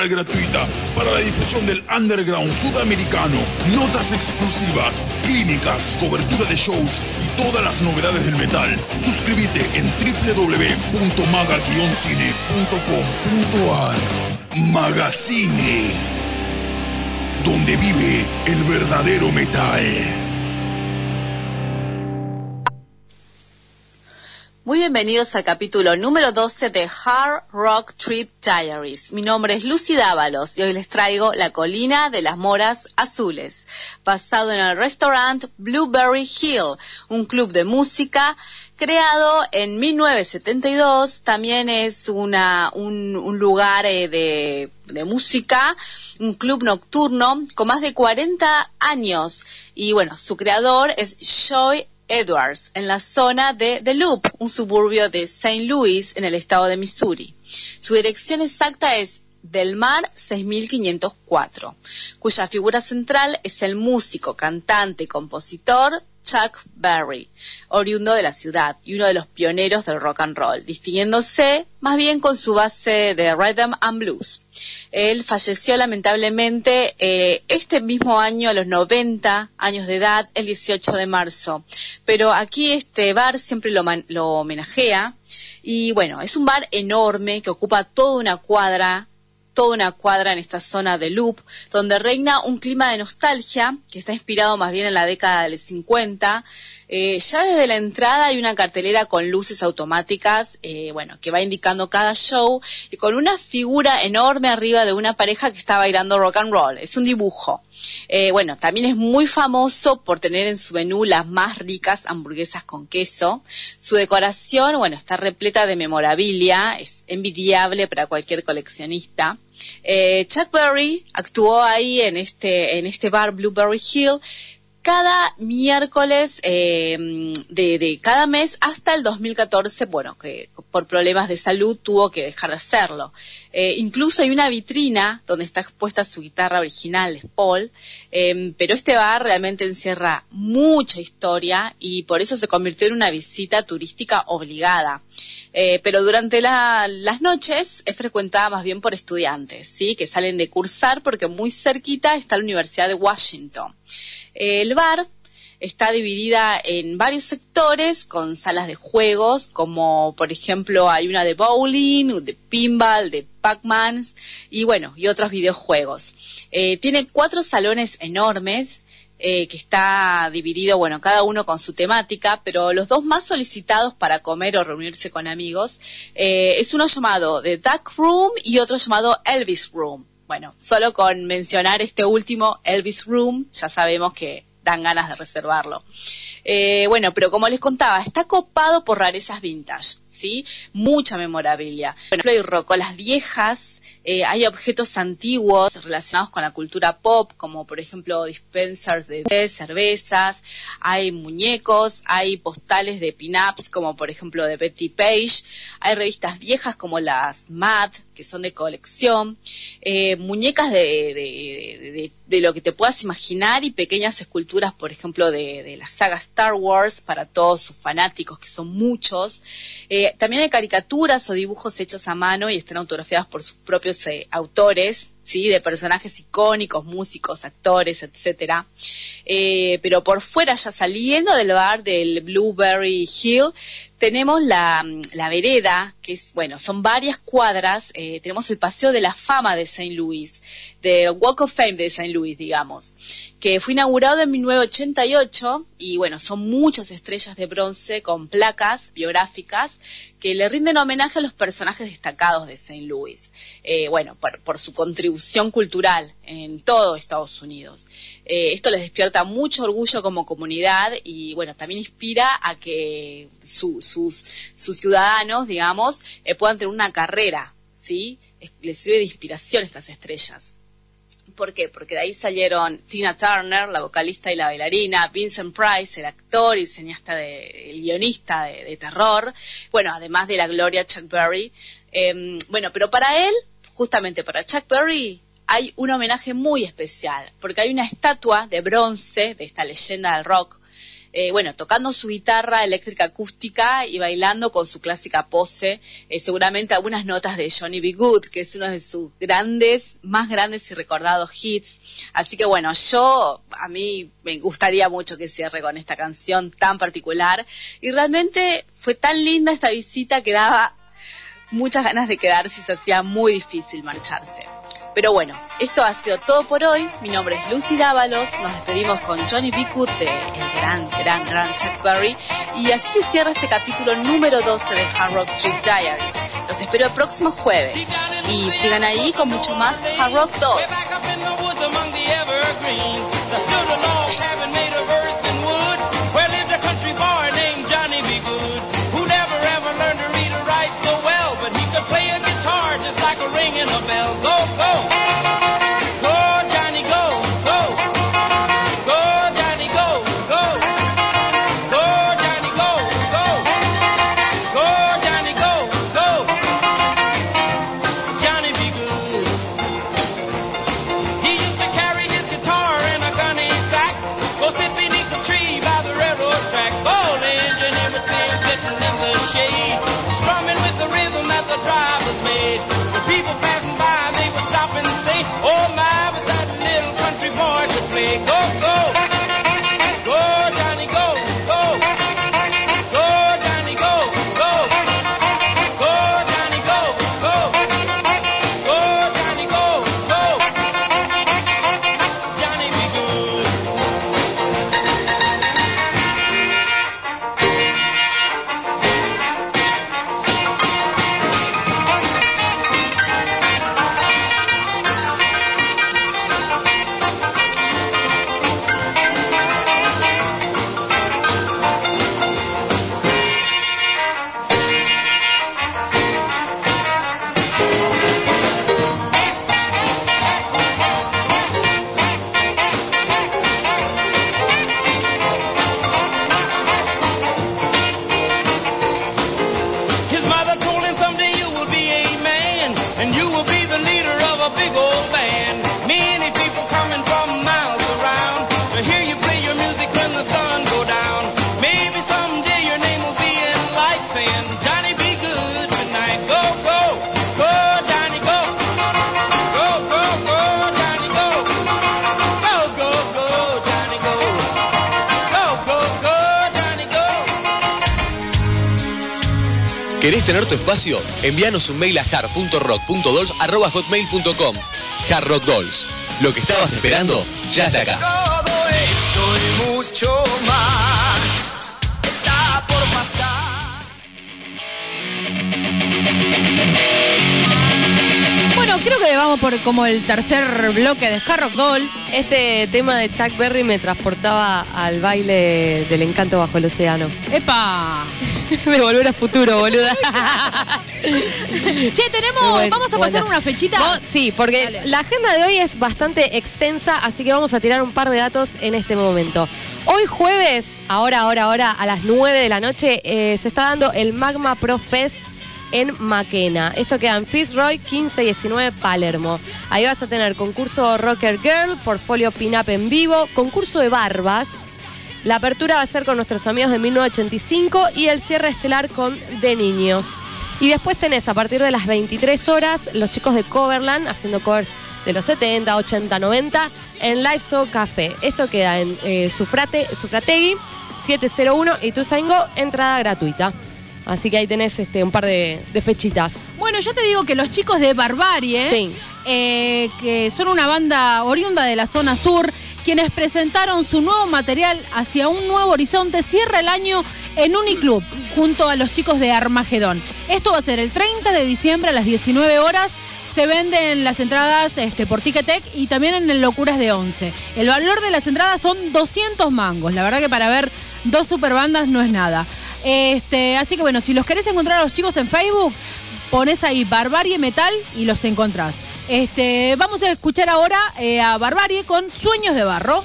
Gratuita para la difusión del underground sudamericano. Notas exclusivas, clínicas, cobertura de shows y todas las novedades del metal. Suscríbete en www.maga-cine.com.ar. Magazine, donde vive el verdadero metal. Bienvenidos al capítulo número 12 de Hard Rock Trip Diaries. Mi nombre es Lucy Dávalos y hoy les traigo La Colina de las Moras Azules, basado en el restaurant Blueberry Hill, un club de música creado en 1972. También es una, un, un lugar eh, de, de música, un club nocturno con más de 40 años. Y bueno, su creador es Joy Edwards, en la zona de The Loop, un suburbio de St. Louis, en el estado de Missouri. Su dirección exacta es Del Mar 6504, cuya figura central es el músico, cantante y compositor Chuck Berry, oriundo de la ciudad y uno de los pioneros del rock and roll, distinguiéndose más bien con su base de rhythm and blues. Él falleció lamentablemente eh, este mismo año, a los 90 años de edad, el 18 de marzo. Pero aquí este bar siempre lo, lo homenajea. Y bueno, es un bar enorme que ocupa toda una cuadra toda una cuadra en esta zona de Loop, donde reina un clima de nostalgia que está inspirado más bien en la década del 50. Eh, ya desde la entrada hay una cartelera con luces automáticas, eh, bueno, que va indicando cada show y con una figura enorme arriba de una pareja que está bailando rock and roll. Es un dibujo. Eh, bueno, también es muy famoso por tener en su menú las más ricas hamburguesas con queso. Su decoración, bueno, está repleta de memorabilia, es envidiable para cualquier coleccionista. Eh, Chuck Berry actuó ahí en este, en este bar Blueberry Hill cada miércoles eh, de, de cada mes hasta el 2014, bueno, que por problemas de salud tuvo que dejar de hacerlo. Eh, incluso hay una vitrina donde está expuesta su guitarra original, Paul, eh, pero este bar realmente encierra mucha historia y por eso se convirtió en una visita turística obligada. Eh, pero durante la- las noches es frecuentada más bien por estudiantes, ¿sí? que salen de cursar porque muy cerquita está la Universidad de Washington. Eh, el bar está dividida en varios sectores con salas de juegos, como por ejemplo hay una de bowling, de pinball, de Pac-Man y bueno, y otros videojuegos. Eh, tiene cuatro salones enormes eh, que está dividido, bueno, cada uno con su temática, pero los dos más solicitados para comer o reunirse con amigos eh, es uno llamado The Duck Room y otro llamado Elvis Room. Bueno, solo con mencionar este último, Elvis Room, ya sabemos que dan ganas de reservarlo. Eh, bueno, pero como les contaba, está copado por rarezas vintage, ¿sí? Mucha memorabilia. Bueno, hay rocolas viejas, eh, hay objetos antiguos relacionados con la cultura pop, como por ejemplo dispensers de té, cervezas, hay muñecos, hay postales de pin-ups, como por ejemplo de Betty Page, hay revistas viejas como las Mad, que son de colección, eh, muñecas de, de- lo que te puedas imaginar y pequeñas esculturas, por ejemplo, de, la saga Star Wars para todos sus fanáticos, que son muchos. Eh, también hay caricaturas o dibujos hechos a mano y están autografiados por sus propios eh, autores. ¿sí? de personajes icónicos, músicos, actores, etcétera. Eh, pero por fuera, ya saliendo del bar del Blueberry Hill, tenemos la, vereda, que es, bueno, son varias cuadras, eh, tenemos el Paseo de la Fama de St. Louis, del Walk of Fame de St. Louis, digamos, que fue inaugurado en 1988 y bueno, son muchas estrellas de bronce con placas biográficas que le rinden homenaje a los personajes destacados de St. Louis, eh, bueno, por su contribución cultural en todo Estados Unidos. Eh, esto les despierta mucho orgullo como comunidad y bueno, también inspira a que su- sus, sus ciudadanos, digamos, eh, puedan tener una carrera, ¿sí? Es- Les sirve de inspiración estas estrellas. ¿Por qué? Porque de ahí salieron Tina Turner, la vocalista y la bailarina, Vincent Price, el actor y cineasta, de, el guionista de, de terror, bueno, además de la gloria Chuck Berry. Eh, bueno, pero para él, justamente para Chuck Berry, hay un homenaje muy especial, porque hay una estatua de bronce de esta leyenda del rock eh, bueno, tocando su guitarra eléctrica acústica y bailando con su clásica pose, eh, seguramente algunas notas de Johnny B. Good, que es uno de sus grandes, más grandes y recordados hits. Así que bueno, yo, a mí me gustaría mucho que cierre con esta canción tan particular. Y realmente fue tan linda esta visita que daba muchas ganas de quedarse y se hacía muy difícil marcharse. Pero bueno, esto ha sido todo por hoy. Mi nombre es Lucy Dávalos. Nos despedimos con Johnny B. Good de el gran, gran, gran Chuck Berry. Y así se cierra este capítulo número 12 de Hard Rock Trip Diaries. Los espero el próximo jueves. Y sigan ahí con mucho más Hard Rock 2. Espacio? Envíanos un mail a hard.rock.dolls.hotmail.com Hard Rock Dolls. Lo que estabas esperando ya está acá. Todo eso y mucho más está por pasar. Bueno, creo que vamos por como el tercer bloque de Hard Rock Dolls. Este tema de Chuck Berry me transportaba al baile del encanto bajo el océano. ¡Epa! de volver a futuro, boluda. Che, tenemos, Bueno, vamos a pasar bueno. una fechita. Vos- sí, porque Dale. la agenda de hoy es bastante extensa, así que vamos a tirar un par de datos en este momento. Hoy jueves, ahora, ahora, ahora, a las 9 de la noche, eh, se está dando el Magma Pro Fest en Maquena. Esto queda en Fitzroy 15-19 Palermo. Ahí vas a tener concurso Rocker Girl, portfolio Pin-Up en vivo, concurso de barbas. La apertura va a ser con nuestros amigos de 1985 y el cierre estelar con De Niños. Y después tenés a partir de las 23 horas los chicos de Coverland haciendo covers de los 70, 80, 90 en Live Show Café. Esto queda en eh, Sufrate, Sufrategui 701 y Tuzaingo, entrada gratuita. Así que ahí tenés este, un par de, de fechitas. Bueno, yo te digo que los chicos de Barbarie, Sí. eh, que son una banda oriunda de la zona sur, quienes presentaron su nuevo material hacia un nuevo horizonte, cierra el año en Uniclub, junto a los chicos de Armagedón. Esto va a ser el 30 de diciembre a las 19 horas. Se venden las entradas este, por Ticketek y también en el Locuras de 11. El valor de las entradas son 200 mangos. La verdad que para ver dos superbandas no es nada. Este, así que bueno, si los querés encontrar a los chicos en Facebook, pones ahí Barbarie Metal y los encontrás. Este, vamos a escuchar ahora eh, a Barbarie con Sueños de Barro.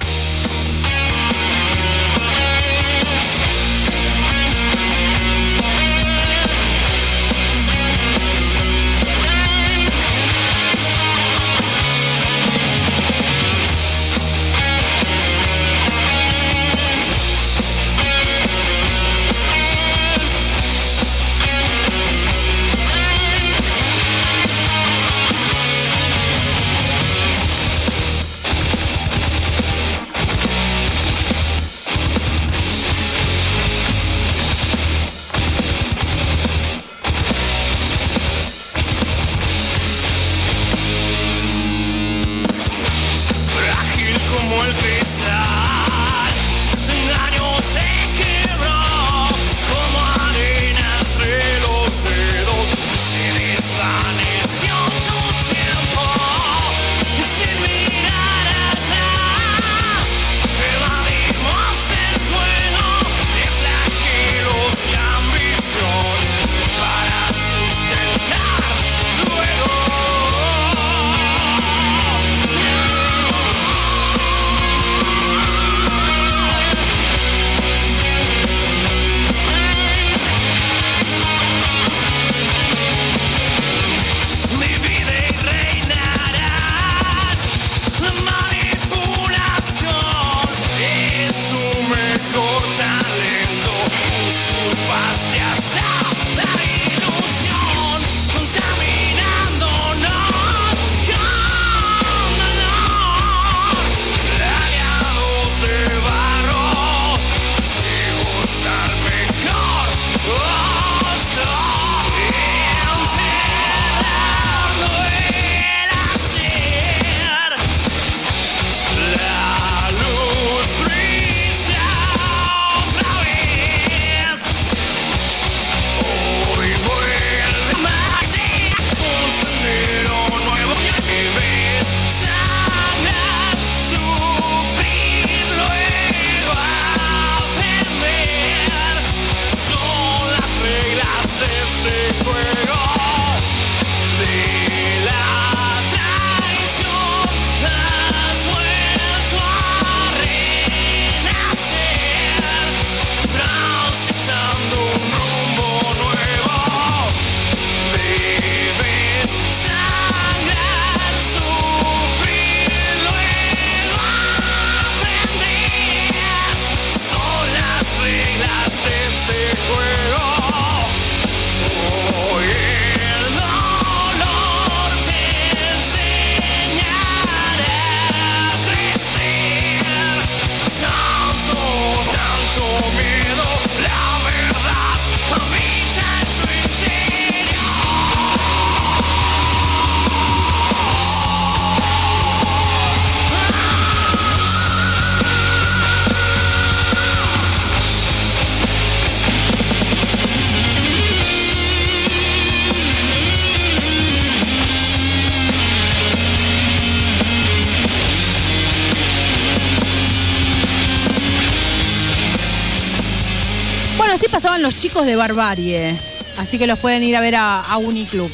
Pasaban los chicos de Barbarie. Así que los pueden ir a ver a, a Uniclub.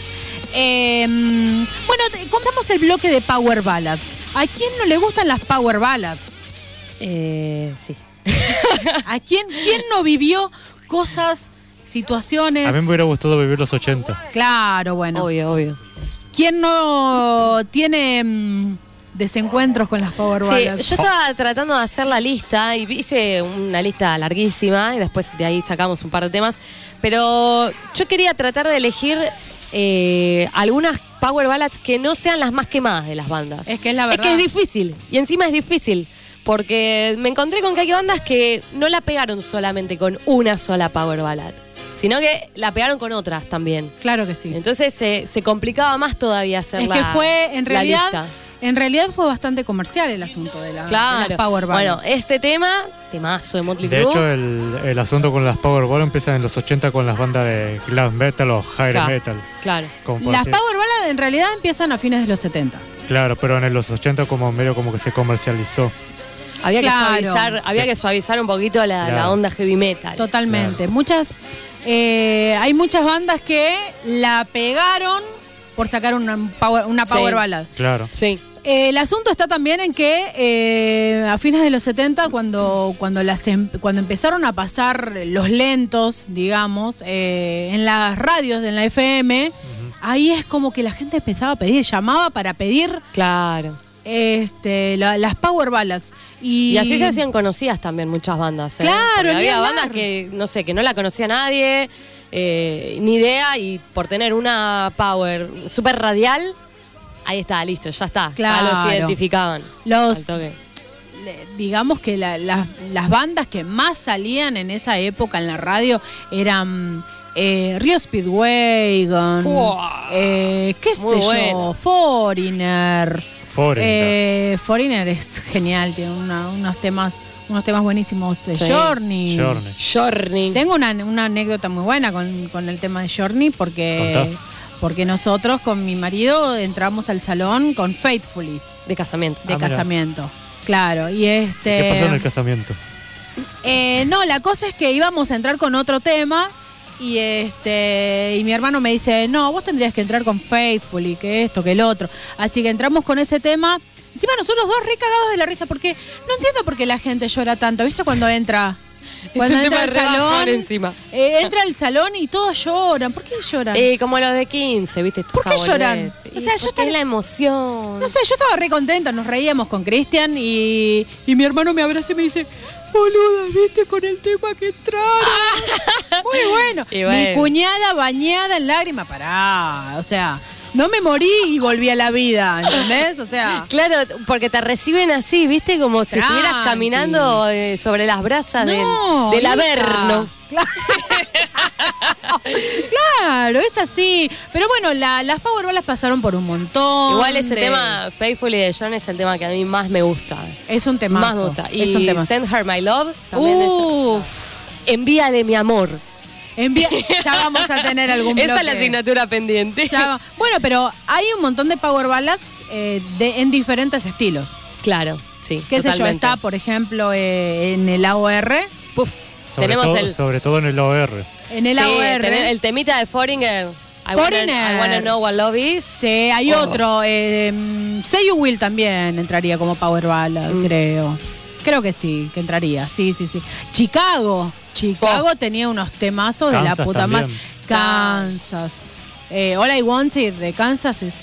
Eh, bueno, comenzamos el bloque de Power Ballads. ¿A quién no le gustan las Power Ballads? Eh, sí. ¿A quién, quién no vivió cosas, situaciones? A mí me hubiera gustado vivir los 80. Claro, bueno. Obvio, obvio. ¿Quién no tiene mm, desencuentros con las Power Sí, Ballads? yo estaba tratando de hacer la lista y hice una lista larguísima y después de ahí sacamos un par de temas. Pero yo quería tratar de elegir eh, algunas power ballads que no sean las más quemadas de las bandas. Es que es la Es verdad. que es difícil. Y encima es difícil. Porque me encontré con que hay bandas que no la pegaron solamente con una sola power ballad. Sino que la pegaron con otras también. Claro que sí. Entonces se, se complicaba más todavía hacer Es la que fue, en realidad. En realidad fue bastante comercial el asunto de, la, de Claro. las Power bueno, Ballads. este tema, temazo de Motley De Crue. hecho, el, el asunto con las Powerball empieza en los 80 con las bandas de glam metal o hair Claro. metal. Claro. las Power Ballads en realidad empiezan a fines de los 70. Claro, pero en los 80 como medio como que se comercializó. Había Claro. que suavizar, había Sí. que suavizar un poquito la, Claro. la onda heavy metal. Totalmente. Muchas, eh, hay muchas bandas que la pegaron por sacar una power, una Sí. power ballad. Claro. Sí. Eh, el asunto está también en que eh, a fines de los 70, cuando, cuando, las em- cuando empezaron a pasar los lentos, digamos, eh, en las radios, en la FM, ahí es como que la gente empezaba a pedir, llamaba para pedir Claro. este, la- las power ballads. Y, Y así se hacían conocidas también muchas bandas. ¿eh? Claro, había bandas que, no sé, que no la conocía nadie, eh, ni idea, y por tener una power super radial, ahí está, listo, ya está. Ya Claro. los identificaban. Los- le- digamos que la- la- las bandas que más salían en esa época en la radio eran eh, Rio Speedwagon, Fua. eh, qué Muy sé yo. Foreigner. Foreigner. Eh, Foreigner es genial, tiene una- unos temas unos temas buenísimos. eh, Sí. Journey. Journey. Journey. Tengo una, una anécdota muy buena con, con el tema de Journey porque, Contá. Porque nosotros con mi marido entramos al salón con Faithfully De casamiento. de Ah, mira. casamiento. Claro, y este. ¿Qué pasó en el casamiento? Eh, no, la cosa es que íbamos a entrar con otro tema y este y mi hermano me dice, no, vos tendrías que entrar con Faithfully, que esto, que el otro. Así que entramos con ese tema. Encima nosotros dos re cagados de la risa porque no entiendo por qué la gente llora tanto. ¿Viste cuando entra? Cuando un entra tema al salón, encima. eh, entra al salón y todos lloran. ¿Por qué lloran? Eh, como los de 15, ¿viste? ¿Por qué lloran? O sea, yo tan- es la emoción. No sé, yo estaba re contenta, nos reíamos con Cristian y, y mi hermano me abraza y me dice, boluda, viste con el tema que entraron. Muy bueno. Bueno. Mi cuñada bañada en lágrimas, pará. O sea, no me morí y volví a la vida, ¿entendés? O sea, Claro, porque te reciben así, ¿viste? Como si Tranqui. estuvieras caminando eh, sobre las brasas del- no, del. Averno. Claro. Claro, es así. Pero bueno, la- las Powerballs pasaron por un montón. Igual ese de- tema Faithfully de John es el tema que a mí más me gusta. Es un temazo. Más me gusta. Y es un. Send Her My Love también de John. Envíale mi amor. Envía- ya vamos a tener algún Esa es la bloque. asignatura pendiente. Ya- bueno, pero hay un montón de power ballads eh, de, en diferentes estilos. Claro, sí. ¿Qué sé yo? totalmente. Está, por ejemplo, eh, en el AOR. Puf, Sobre, tenemos todo, el, sobre todo en el OR. En el sí, AOR. el temita de Foreigner. I wanna-. I wanna know what love is. Sí, hay Oh. otro. Eh, mm, Say You Will también entraría como power ballad, Mm. creo. Creo que sí, que entraría. Sí, sí, sí. Chicago. Chicago Oh. tenía unos temazos de la puta madre. Kansas. Eh, All I Wanted de Kansas es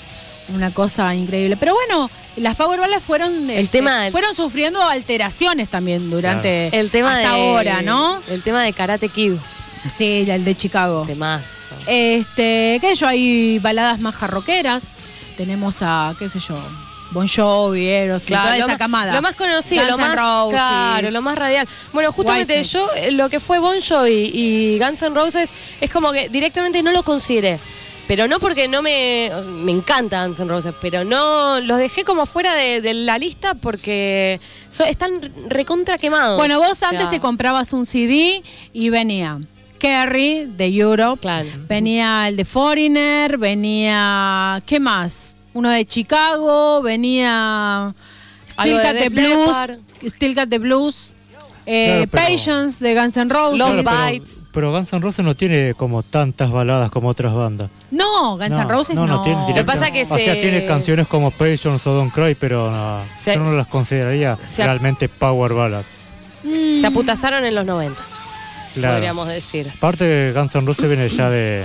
una cosa increíble. Pero bueno, las power ballads fueron, este, tema del- fueron sufriendo alteraciones también durante El tema hasta de ahora, ¿no? El tema de Karate Kid. Sí, el de Chicago. Temazo. Este, qué sé yo, hay baladas más jarroqueras. Tenemos a, qué sé yo, Bon Jovi, Eros, toda lo esa más- camada. Lo más conocido, Guns lo más, Roses. claro, lo más radial. Bueno, justamente yo, eh, lo que fue Bon Jovi y Guns N' Roses, es como que directamente no lo consideré. Pero no porque no me... Me encanta Guns N' Roses, pero no... Los dejé como fuera de, de la lista porque so- están recontra quemados. Bueno, vos O sea, antes te comprabas un CD y venía Kerry de Europe, Claro. venía el de Foreigner, venía. ¿Qué más? Uno de Chicago, venía. Still Algo de Got the Def Blues. Still Got the Blues. eh, Claro, pero- Patience de Guns N' Roses. Long Claro, Bites. pero, pero Guns N' Roses no tiene como tantas baladas como otras bandas. No, Guns N' no, Roses no. no, no tiene Lo que directa- pasa que O se- sea, tiene canciones como Patience o Don't Cry, pero no, Se- yo no las consideraría se- realmente power ballads. Mm. Se aputazaron en los 90, Claro. podríamos decir. Aparte, Guns N' Roses viene ya de.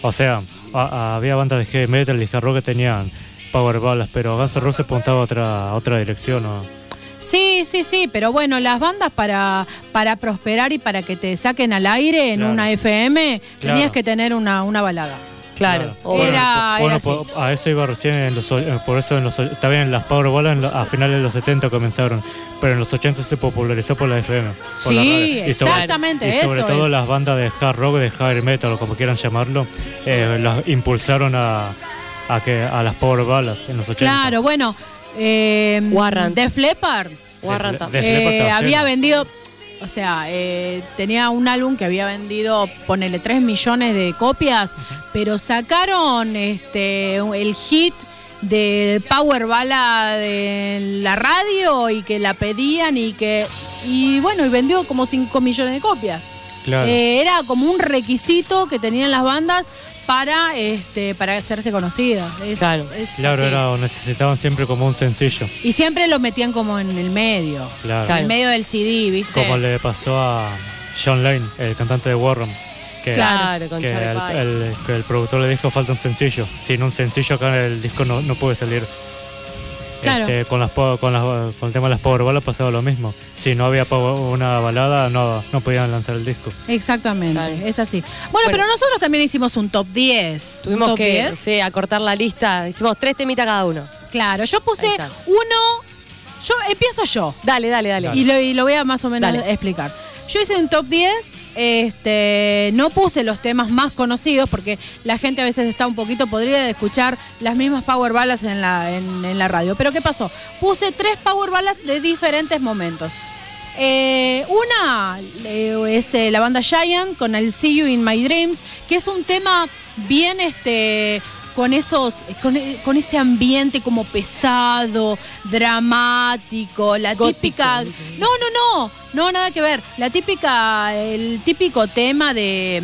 O sea, a- a- había bandas de heavy metal y hard rock que tenían power ballads, pero Guns N' Roses apuntaba a otra, a otra dirección. ¿no? Sí, sí, sí, pero bueno, las bandas para, para prosperar y para que te saquen al aire en Claro. una FM, Claro. tenías que tener una, una balada. Claro. Bueno, Era- bueno, era por- a eso iba recién, en los, eh, por eso en los, está bien, las power ballads en lo- a finales de los 70 comenzaron, pero en los 80 se popularizó por la FM. por la Sí, radio. Y sobre- exactamente, Y sobre eso todo es. las bandas de hard rock, de heavy metal o como quieran llamarlo, eh, las impulsaron a, a, que, a las power ballads en los 80. Claro, bueno, eh, Warrant. Def Leppard Warrant Def- Leppard eh, había vendido, o sea, eh, tenía un álbum que había vendido, ponele 3 millones de copias, pero sacaron este el hit del Power Ballad de la radio y que la pedían y que y bueno, y vendió como 5 millones de copias. Claro. Eh, era como un requisito que tenían las bandas para este para hacerse conocidas. Es- Claro. es Claro, así. era, o necesitaban siempre como un sencillo. Y siempre lo metían como en el medio. Claro. Claro. En medio del CD, ¿viste? Como le pasó a John Lane, el cantante de Warren. Que, Claro, con que el, el- que el productor le dijo falta un sencillo. Sin un sencillo acá el disco no, no puede salir. Claro. Este, con, las, po- con, las- con el tema de las power ballads pasaba lo mismo. Si no había una balada, no, no podían lanzar el disco. Exactamente, Claro. es así. Bueno, pero nosotros también hicimos un top 10. Un Tuvimos top que 10. sí, acortar la lista. Hicimos tres temitas cada uno. Claro, yo puse uno. Yo empiezo yo. Dale, dale, dale. Y lo, y lo voy a más o menos Dale. explicar. Yo hice un top 10. Este, no puse los temas más conocidos porque la gente a veces está un poquito podrida de escuchar las mismas power ballads en la, en, la radio. Pero ¿qué pasó? Puse tres power ballads de diferentes momentos. Eh, una eh, es eh, la banda Giant con el See You in My Dreams, que es un tema bien este con esos con, con ese ambiente como pesado, dramático, la típica No, no, no, no nada que ver. La típica el típico tema de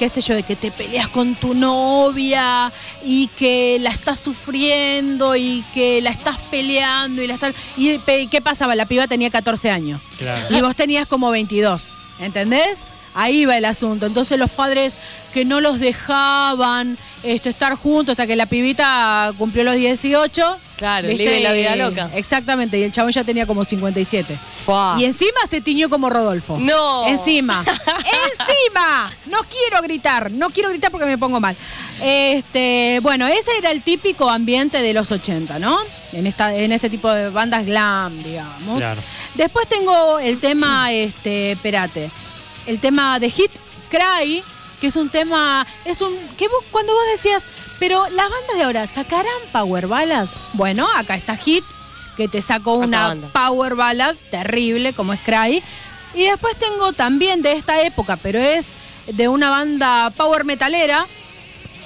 qué sé yo, de que te peleas con tu novia y que la estás sufriendo y que la estás peleando y la estás... ¿Y qué pasaba? La piba tenía 14 años. Claro. Y vos tenías como 22, ¿entendés? Ahí va el asunto. Entonces los padres que no los dejaban este, estar juntos hasta que la pibita cumplió los 18. Claro, vive la vida loca. Exactamente, y el chabón ya tenía como 57. Fua. Y encima se tiñó como Rodolfo. No. Encima. encima. No quiero gritar, no quiero gritar porque me pongo mal. Este, bueno, ese era el típico ambiente de los 80, ¿no? En esta en este tipo de bandas glam, digamos. Claro. Después tengo el tema este, espérate. El tema de Hit Cry, que es un tema es un que vos, cuando vos decías, pero las bandas de ahora sacarán power ballads. Bueno, acá está Hit que te sacó una power ballad terrible como es Cry. Y después tengo también de esta época, pero es de una banda power metalera,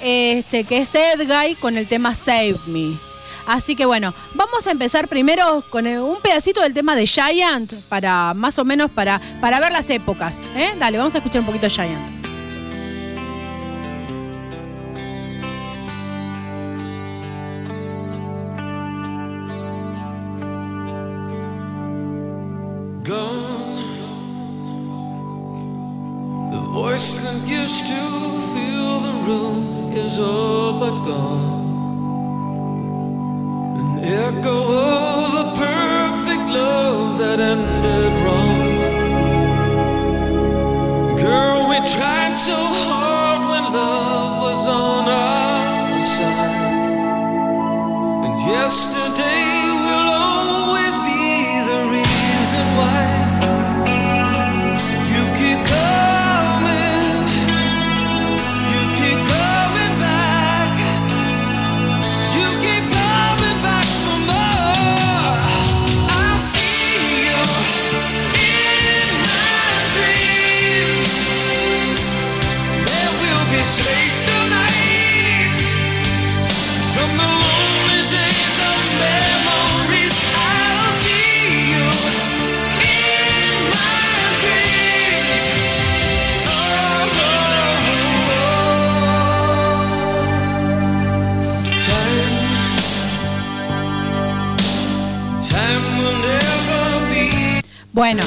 este, que es Edguy con el tema Save Me. Así que bueno, vamos a empezar primero con un pedacito del tema de Giant para más o menos para, para ver las épocas. ¿eh? Dale, vamos a escuchar un poquito Giant. Voice that to fill the room is all but gone. Tried so hard Bueno,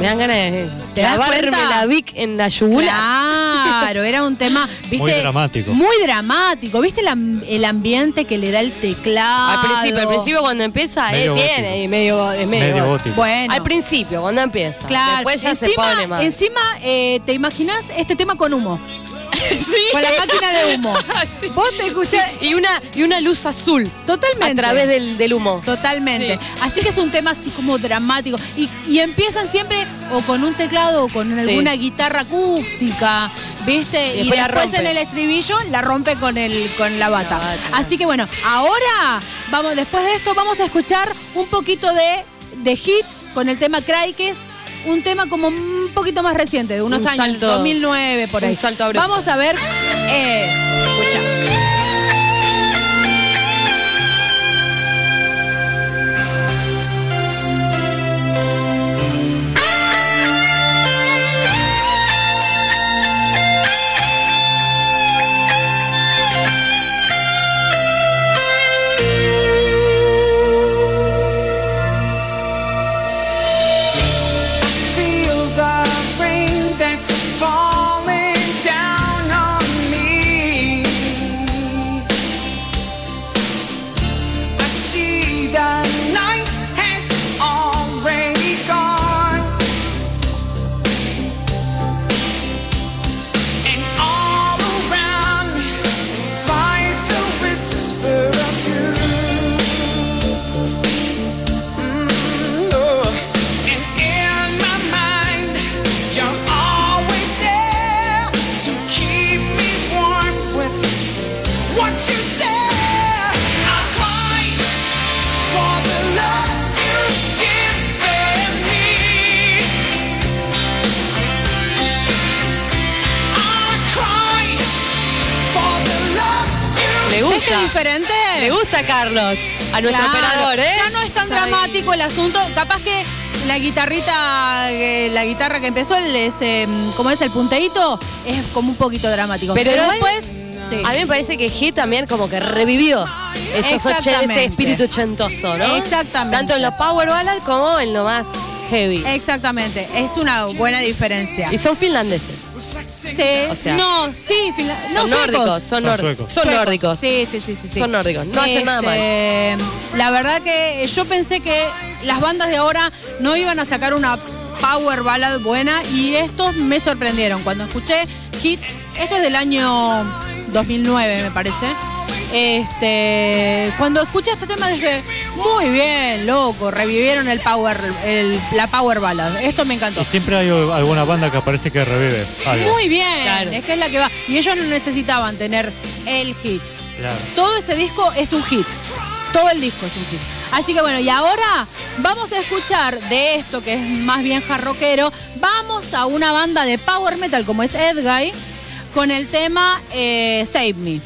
Me dan ganas de ¿Te das cuenta? la Vic en la yugular. Claro, era un tema, ¿viste? Muy dramático. Muy dramático. ¿Viste el, am- el ambiente que le da el teclado? Al principio, al principio cuando empieza, eh, Medio tiene gótico. y medio, es medio, Medio gótico. gótico. Bueno. Al principio, cuando empieza. Claro, Después ya encima, se pone más. encima eh, te imaginas este tema con humo. Con la máquina de humo. Sí. Vos te escuchás. Y una, y una luz azul. Totalmente. A través del, del humo. Totalmente. Sí. Así que es un tema así como dramático. Y, y empiezan siempre o con un teclado o con alguna guitarra acústica, ¿viste? Y Y después rompe. en el estribillo la rompe con el con la bata. La bata, Así que bueno, ahora vamos, después de esto, vamos a escuchar un poquito de, de hit con el tema Cry, que es un tema como un poquito más reciente, de unos Un años, salto- 2009 por un ahí. salto abrupto. Vamos a ver eso. Escucha. Gusta Carlos. A nuestro Claro, operador, ¿eh? Ya no es tan Está ahí. dramático el asunto. Capaz que la guitarrita, eh, la guitarra que empezó, el, ese, mm, como es el punteíto, es como un poquito dramático. Pero después, sí. A mí me parece que Hit también como que revivió esos ese espíritu ochentoso, ¿no? Exactamente. Tanto en los power ballad como en lo más heavy. Exactamente, es una buena diferencia. Y son finlandeses. O sea, no, sí, finla- no, son suecos. nórdicos, son, Son suecos. Son Suecos. nórdicos. Sí, sí, sí, sí, sí. Son nórdicos, no hacen nada mal. Este, La verdad que yo pensé que las bandas de ahora no iban a sacar una power ballad buena y estos me sorprendieron. Cuando escuché Hit, esto es del año 2009 me parece. Este, cuando escuché este tema dije, muy bien, loco, revivieron el power, el- la power ballad. Esto me encantó. Y siempre hay alguna banda que aparece que revive algo. Muy bien, Claro. es que es la que va. Y ellos no necesitaban tener el hit. Claro. Todo ese disco es un hit. Todo el disco es un hit. Así que bueno, y ahora vamos a escuchar de esto que es más bien jarroquero. Vamos a una banda de power metal como es Edguy con el tema eh, Save Me.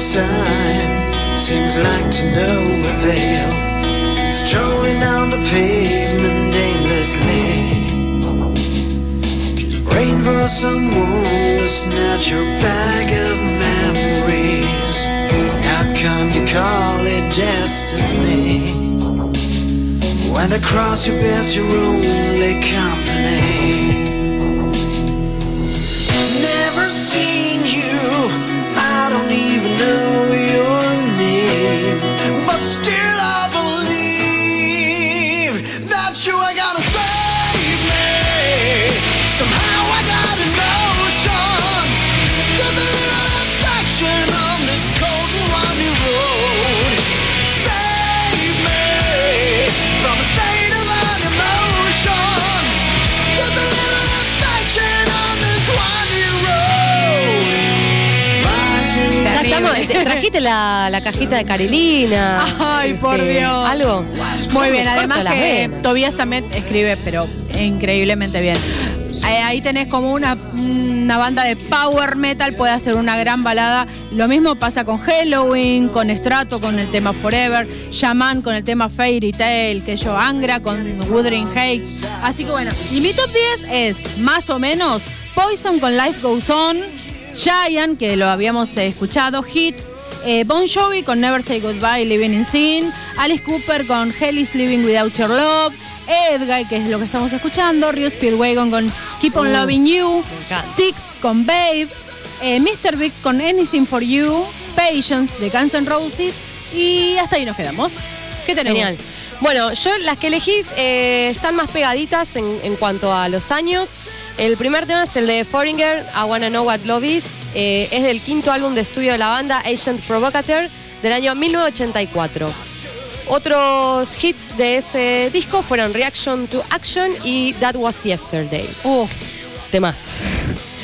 Sign seems like to no avail. Strolling down the pavement aimlessly. Just praying for someone to snatch your bag of memories. How come you call it destiny? When the cross you bear's your only company. Never seen you. I don't even know your la, la cajita de Carilina. Ay, por Este, Dios. Algo. Muy bien, además que. Tobias Samet escribe, pero increíblemente bien. Eh, Ahí tenés como una, una banda de power metal, puede hacer una gran balada. Lo mismo pasa con Halloween, con Strato, con el tema Forever, Shaman con el tema Fairy Tail, que yo Angra con Wuthering Heights. Así que bueno, y mi top 10 es más o menos Poison con Life Goes On, Giant, que lo habíamos escuchado, Hit, eh, Bon Jovi con Never Say Goodbye, Living in Sin, Alice Cooper con Hell is Living Without Your Love, Edguy, que es lo que estamos escuchando, Rio Speedwagon con Keep on Uh, Loving You. Styx con Babe, eh, Mr. Big con Anything for You, Patience de Guns N' Roses y hasta ahí nos quedamos. ¿Qué tenemos? Genial. Bueno, yo las que elegís eh, están más pegaditas en, en cuanto a los años. El primer tema es el de Foreigner, I Wanna Know What Love Is. Eh, es del quinto álbum de estudio de la banda, Agent Provocateur, del año 1984. Otros hits de ese disco fueron Reaction to Action y That Was Yesterday. Uh, Temas.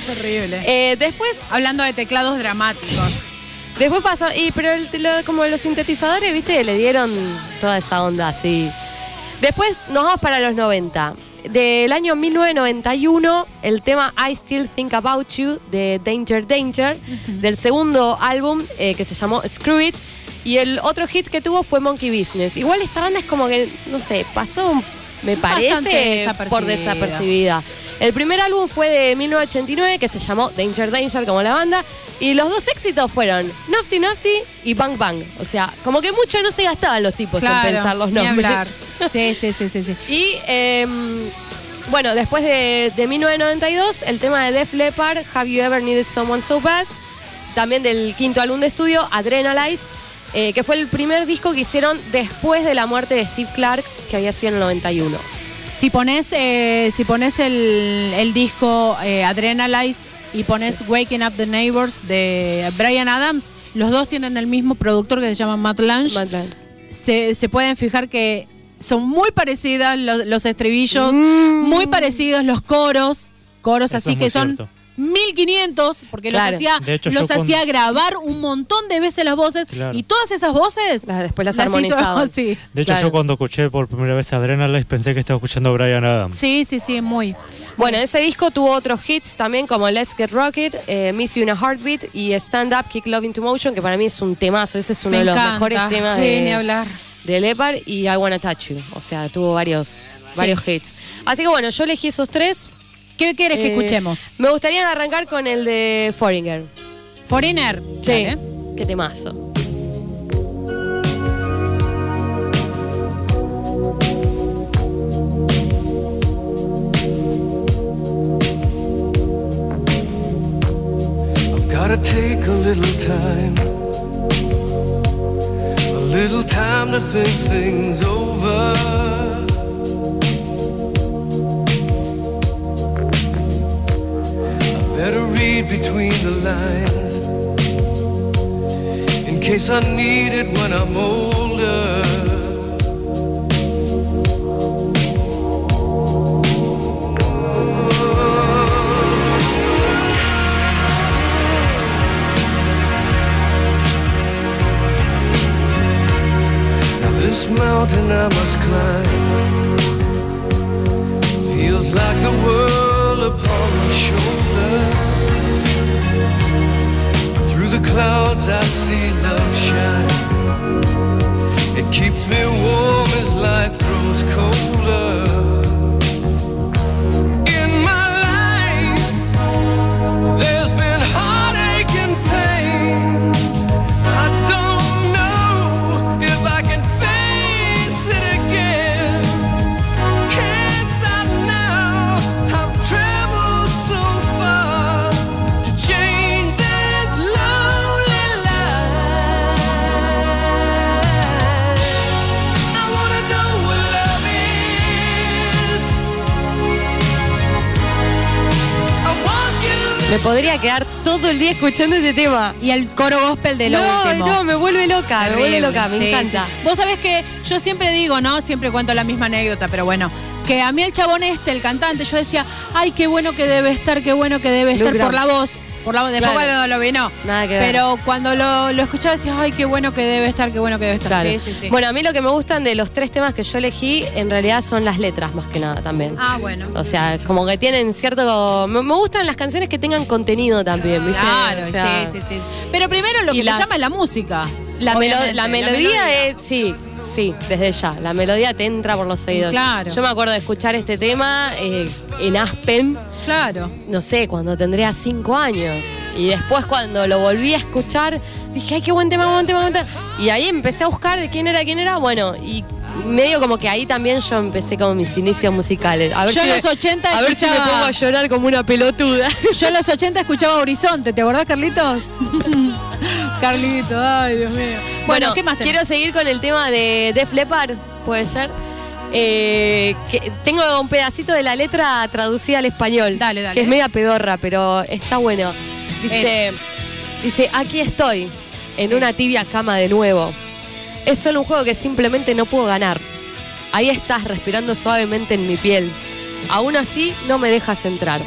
terrible. Eh, después Hablando de teclados dramáticos. Después pasó, y pero el- lo- como los sintetizadores, viste, le dieron toda esa onda así. Después nos vamos para los 90. Del año 1991, el tema I Still Think About You de Danger Danger, del segundo álbum eh, que se llamó Screw It. Y el otro hit que tuvo fue Monkey Business. Igual esta banda es como que, no sé, pasó, me parece, por desapercibida. desapercibida. El primer álbum fue de 1989, que se llamó Danger Danger como la banda. Y los dos éxitos fueron Nofty Nofty y Bang Bang. O sea, como que mucho no se gastaban los tipos en pensar los nombres. Sí, sí, sí, sí, sí. Y em, bueno, después de, de 1992, el tema de Def Leppard, Have You Ever Needed Someone So Bad? También del quinto álbum de estudio, Adrenalize, eh, que fue el primer disco que hicieron después de la muerte de Steve Clark, que había sido en el 91. Si pones, eh, si pones el, el disco eh, Adrenalize y pones Waking Up the Neighbors de Brian Adams, los dos tienen el mismo productor que se llama Matt Lange. Matt Lange. Se, se pueden fijar que son muy parecidas los, los estribillos, muy parecidos los coros, coros Eso así es que son cierto. 1500 porque Claro. los hacía hecho, los con- hacía grabar un montón de veces las voces Claro. y todas esas voces Las- después las hizo armonizaban. así. De hecho, Claro. yo cuando escuché por primera vez Adrenalize pensé que estaba escuchando a Brian Adams. Sí, sí, sí, muy. Bueno, ese disco tuvo otros hits también como Let's Get Rocket, eh, Miss You in a Heartbeat y Stand Up, Kick Love into Motion, que para mí es un temazo. Ese es uno Me de los encanta. mejores temas Sí, de, ni hablar. de Leppard y I Wanna Touch You. O sea, tuvo varios, varios hits. Así que bueno, yo elegí esos tres. ¿Qué quieres que Eh, escuchemos? Me gustaría arrancar con el de Foreigner. Foreigner. Sí. Dale. Qué temazo. Gotta take a little time, a little time to think things over. Read between the lines in case I need it when I'm older. This mountain I must climb feels like the world upon my shoulder. Clouds I see love shine. It keeps me warm as life grows colder. Me podría quedar todo el día escuchando este tema. Y el coro gospel de lo no, último. no, me vuelve loca, me vuelve loca, me Sí, encanta. sí. Vos sabés que yo siempre digo, ¿no? Siempre cuento la misma anécdota, pero bueno. Que a mí el chabón este, el cantante, yo decía, ay, qué bueno que debe estar, qué bueno que debe estar por la voz. Por la voz, después Claro. cuando lo vi, no. Nada que ver. Pero cuando lo, lo escuchaba decía, ay, qué bueno que debe estar, qué bueno que debe estar. Claro. Sí, sí, sí. Bueno, a mí lo que me gustan de los tres temas que yo elegí, en realidad son las letras más que nada también. ah, bueno. O sea, como que tienen cierto... Me, me gustan las canciones que tengan contenido también, ¿viste? Claro, O sea, sí, sí, sí. Pero primero lo que las- le llama es la música. La, melo- la melodía es, sí, Sí, desde ya. La melodía te entra por los oídos. Claro. Yo me acuerdo de escuchar este tema eh, en Aspen, Claro. no sé, cuando tendría cinco años. Y después cuando lo volví a escuchar, dije, ay, qué buen tema, buen tema, buen tema. Y ahí empecé a buscar de quién era, quién era. Bueno, y medio como que ahí también yo empecé como mis inicios musicales. A ver Yo si en los 80 A ver si me pongo a llorar como una pelotuda. Yo en los 80 escuchaba Horizonte, ¿te acordás, Carlitos? Carlito, ay, Dios mío. Bueno, Bueno, ¿qué más tenés? quiero seguir con el tema de Def Leppard, puede ser. Eh, que tengo un pedacito de la letra traducida al español. Dale, dale. Que es media pedorra, pero está bueno. Dice, dice aquí estoy, en Sí. una tibia cama de nuevo. Es solo un juego que simplemente no puedo ganar. Ahí estás respirando suavemente en mi piel. Aún así, no me dejas entrar.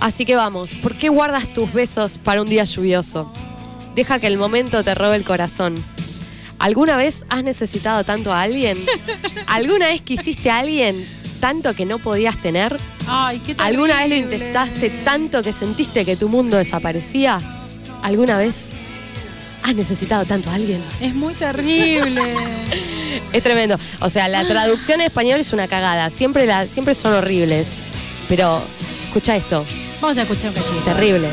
Así que vamos, ¿por qué guardas tus besos para un día lluvioso? Deja que el momento te robe el corazón. ¿Alguna vez has necesitado tanto a alguien? ¿Alguna vez quisiste a alguien tanto que no podías tener? Ay, qué ¿Alguna vez lo intentaste tanto que sentiste que tu mundo desaparecía? ¿Alguna vez has necesitado tanto a alguien? Es muy terrible. Es tremendo. O sea, la traducción en español es una cagada. Siempre, la, siempre son horribles. Pero, escucha esto. Vamos a escuchar un cachito. Terrible.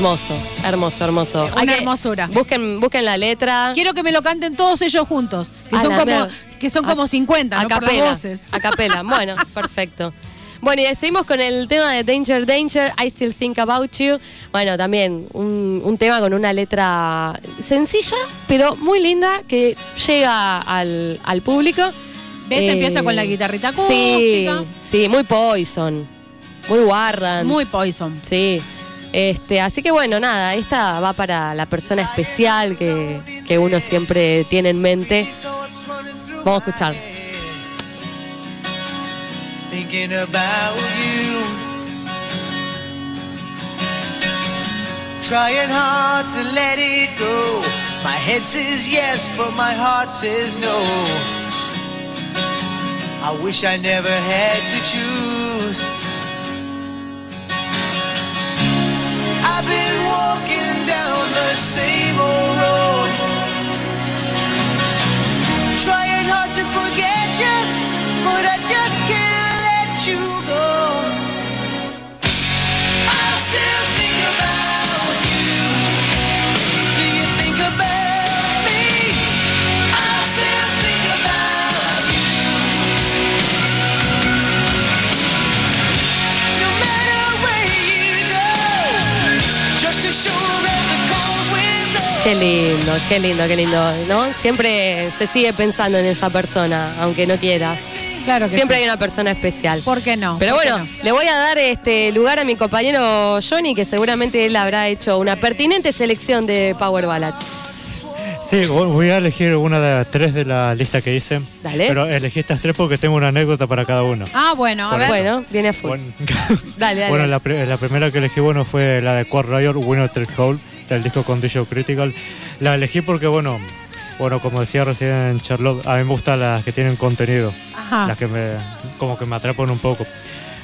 Hermoso, hermoso, hermoso. Una Hay que- hermosura. Busquen, busquen la letra. Quiero que me lo canten todos ellos juntos. Que A son la como, que son como A- 50, a no por las capela, voces. A capela, bueno, perfecto. Bueno, y seguimos con el tema de Danger Danger, I Still Think About You. Bueno, también un, un tema con una letra sencilla, pero muy linda, que llega al, al público. ¿Ves? Eh, Empieza con la guitarrita Sí, acústica. sí, muy Poison, muy Warrant. Muy Poison. Sí. Este, así que bueno, nada, esta va para la persona especial que, que uno siempre tiene en mente. Vamos a escuchar. thinking about you. Trying hard to let it go. My head says yes, but my heart says no. I wish I never had to choose. Trying hard to forget you, but I just Qué lindo, qué lindo, qué lindo, ¿no? Siempre se sigue pensando en esa persona, aunque no quieras. Claro que Siempre sí. hay una persona especial. ¿Por qué no? Pero ¿Por qué bueno, no? le voy a dar este lugar a mi compañero Johnny, que seguramente él habrá hecho una pertinente selección de Power Ballads. Sí, vo- voy a elegir una de tres de la lista que hice. Dale. Pero elegí estas tres porque tengo una anécdota para cada uno. Ah, bueno, a ver. Bueno, viene a full. Bueno, Dale, dale. bueno, la, la primera que elegí bueno fue la de Quad Riot, Winner Take Hole, del disco Condition Critical. La elegí porque, bueno, bueno, como decía recién Charlotte, a mí me gustan las que tienen contenido, Ajá. las que me, como que me atrapan un poco.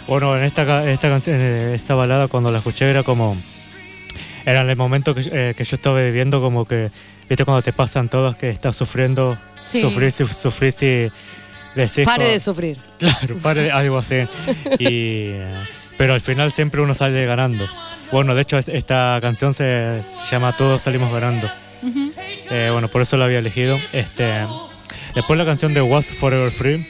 Bueno, en esta, esta canción, eh, esta balada cuando la escuché era como, era el momento que, eh, que yo estaba viviendo como que, viste cuando te pasan todas que estás sufriendo, Sí. sufrir, si- sufrir si decís... Pare de sufrir. Claro, pare, algo así. Y, pero al final siempre uno sale ganando. Bueno, de hecho, est- esta canción se, se llama Todos salimos ganando. Eh, bueno, por eso la había elegido. Este, después la canción de Was Forever Free.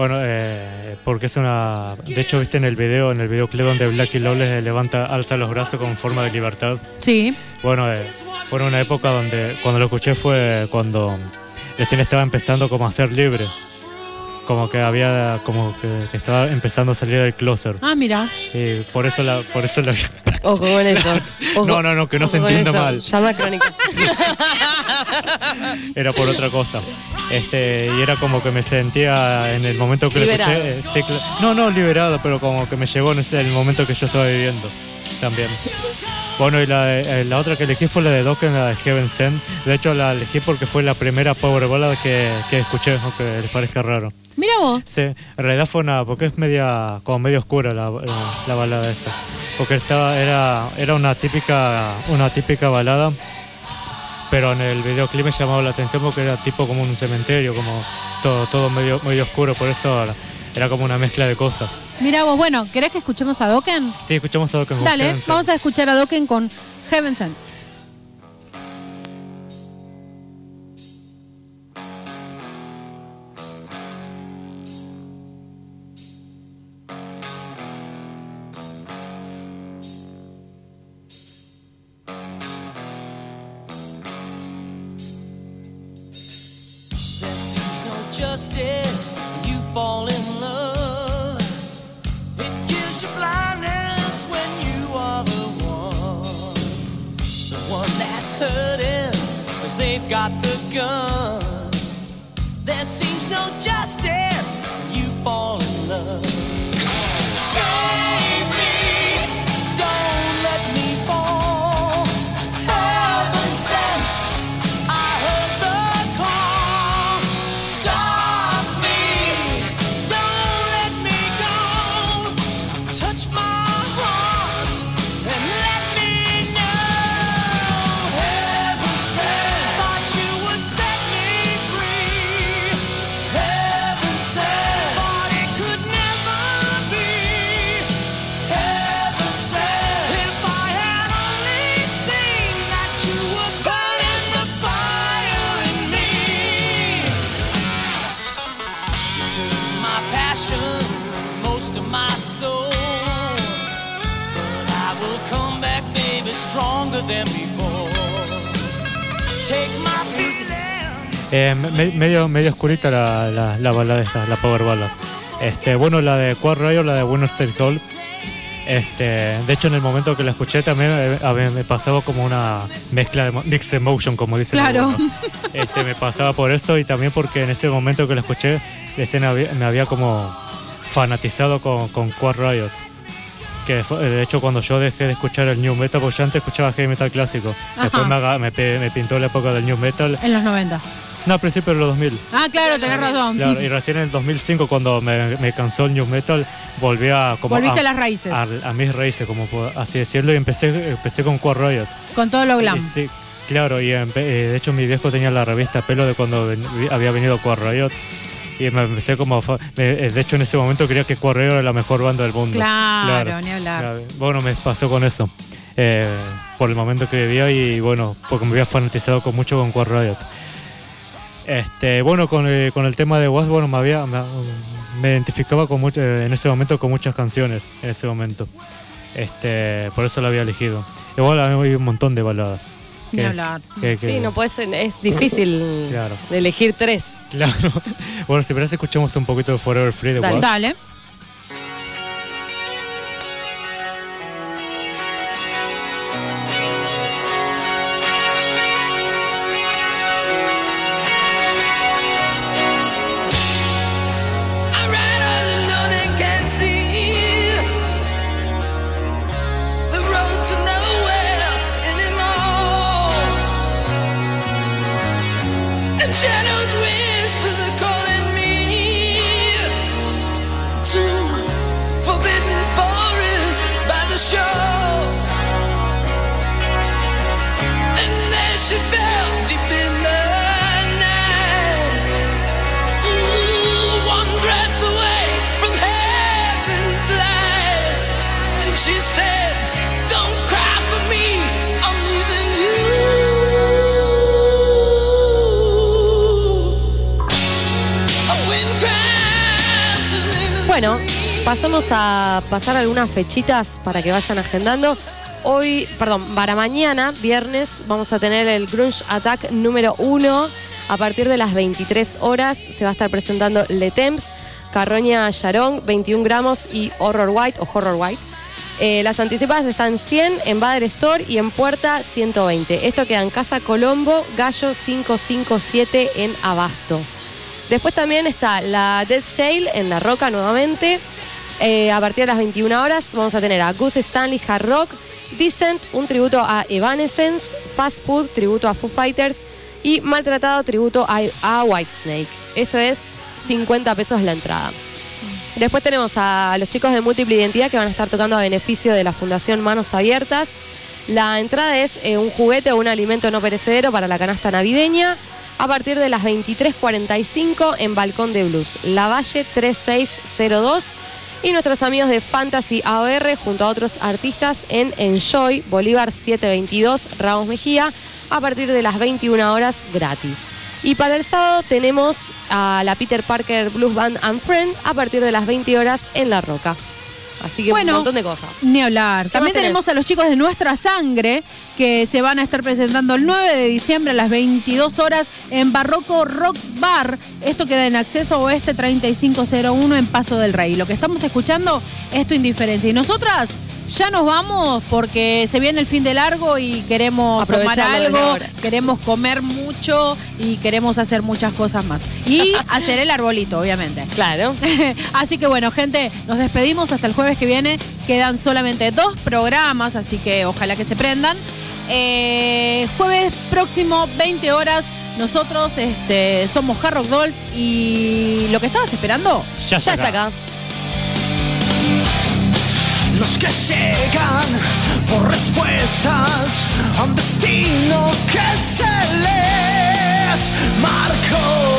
Bueno, eh, porque es una... De hecho, viste en el video, en el videoclip donde Blackie Lawless levanta, alza los brazos con forma de libertad. Sí. Bueno, eh, fue una época donde cuando lo escuché fue cuando recién estaba empezando como a ser libre. Como que había, como que, estaba empezando a salir del closet. Ah, mira. Y por eso la, por eso la... Ojo con eso. Ojo- No, no, no, que no se entienda mal. Llama crónica. era por otra cosa. Este, y era como que me sentía en el momento que lo escuché. eh, no, no liberado, pero como que me llegó en ese- el momento que yo estaba viviendo también. Bueno, y la, eh, la otra que elegí fue la de Dokken, la de Heaven Sent. De hecho, la elegí porque fue la primera power ballad que, que escuché, aunque les parezca raro. Mira vos. Sí, en realidad fue una, porque es media, como medio oscura la, la, la balada esa. Porque estaba, era, era una típica, una típica balada, pero en el videoclip me llamaba la atención porque era tipo como un cementerio, como todo, todo medio, medio oscuro, por eso era, como una mezcla de cosas. Mira vos. Bueno, ¿querés que escuchemos a Dokken? Sí, escuchamos algo que me Dale, vamos a escuchar a Dokken con Heaven Sent. Medio, medio oscurita la, la, la balada esta, la power ballad. Este, bueno, la de Quad Rayo, la de Winner Take All. Este, de hecho, en el momento que la escuché también eh, a me pasaba como una mezcla de mixed emotion, como dicen Claro. algunos. Este, me pasaba por eso y también porque en ese momento que la escuché, recién había- me había como fanatizado con, con Quad Riot. Que fue- de hecho cuando yo dejé de escuchar el New Metal, porque yo antes escuchaba heavy metal clásico. Después Ajá. me, aga- me, pe- me pintó la época del New Metal. En los 90. No, a principios de los 2000. Ah, claro, tenés razón. Claro, y recién en el 2005 cuando me, me cansó el New Metal, volví a... Como Volviste a a, las raíces. A, a mis raíces, como así decirlo, y empecé, empecé con Quad Riot. Con todo lo glam. Y sí, claro, y empe- eh, de hecho mi viejo tenía la revista Pelo de cuando ven- había venido Quad Riot. Y me empecé como... eh, de hecho en ese momento creía que Riot era la mejor banda del mundo. Claro, ni hablar. Claro. Bueno, me pasó con eso. eh, por el momento que vivía y bueno, porque me había fanatizado con mucho con Riot. Este, bueno, con, eh, con el tema de Was, bueno, me había me, me identificaba con mucho, eh, en ese momento con muchas canciones, en ese momento. Este, por eso la había elegido. Igual hay un montón de baladas. Ni que- hablar. que- que- Sí, no puede ser, es difícil Claro. de elegir tres. Claro. Bueno, si parece escuchamos un poquito de Forever Free de Dale. Was. Dale. A pasar algunas fechitas para que vayan agendando. Hoy, perdón, para mañana, viernes, vamos a tener el Grunge Attack número 1. A partir de las 23 horas se va a estar presentando Le Temps, Carroña Sharon, 21 gramos y Horror White o Horror White. Eh, las anticipadas están 100 en Bader Store y en Puerta 120. Esto queda en Casa Colombo, Gallo 557 en Abasto. Después también está la Dead Shale en La Roca nuevamente. Eh, a partir de las 21 horas vamos a tener a Goose Stanley Hard Rock, Decent, un tributo a Evanescence, Fast Food, tributo a Foo Fighters y Maltratado, tributo a, a Whitesnake. Esto es 50 pesos la entrada. Después tenemos a los chicos de Múltiple Identidad que van a estar tocando a beneficio de la Fundación Manos Abiertas. La entrada es eh, un juguete o un alimento no perecedero para la canasta navideña a partir de las 23.45 en Balcón de Blues, La Valle 3602. Y nuestros amigos de Fantasy AOR junto a otros artistas en Enjoy, Bolívar 722, Ramos Mejía, a partir de las 21 horas gratis. Y para el sábado tenemos a la Peter Parker Blues Band and Friend a partir de las 20 horas en La Roca. Así que Bueno, un montón de cosas. Ni hablar. ¿Qué También tenemos a los chicos de Nuestra Sangre que se van a estar presentando el 9 de diciembre a las 22 horas en Barroco Rock Bar. Esto queda en acceso oeste 3501 en Paso del Rey. Lo que estamos escuchando es tu indiferencia. Y nosotras ya nos vamos porque se viene el fin de largo y queremos tomar algo, queremos comer mucho y queremos hacer muchas cosas más. Y hacer el arbolito, obviamente. Claro. así que bueno, gente, nos despedimos hasta el jueves que viene. Quedan solamente dos programas, así que ojalá que se prendan. Eh, jueves próximo, 20 horas. Nosotros este, somos Hard Rock Dolls y lo que estabas esperando Ya, Ya está acá los que llegan por respuestas a un destino que se les marcó.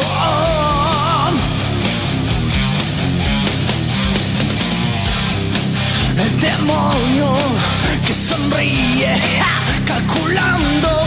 El demonio que sonríe calculando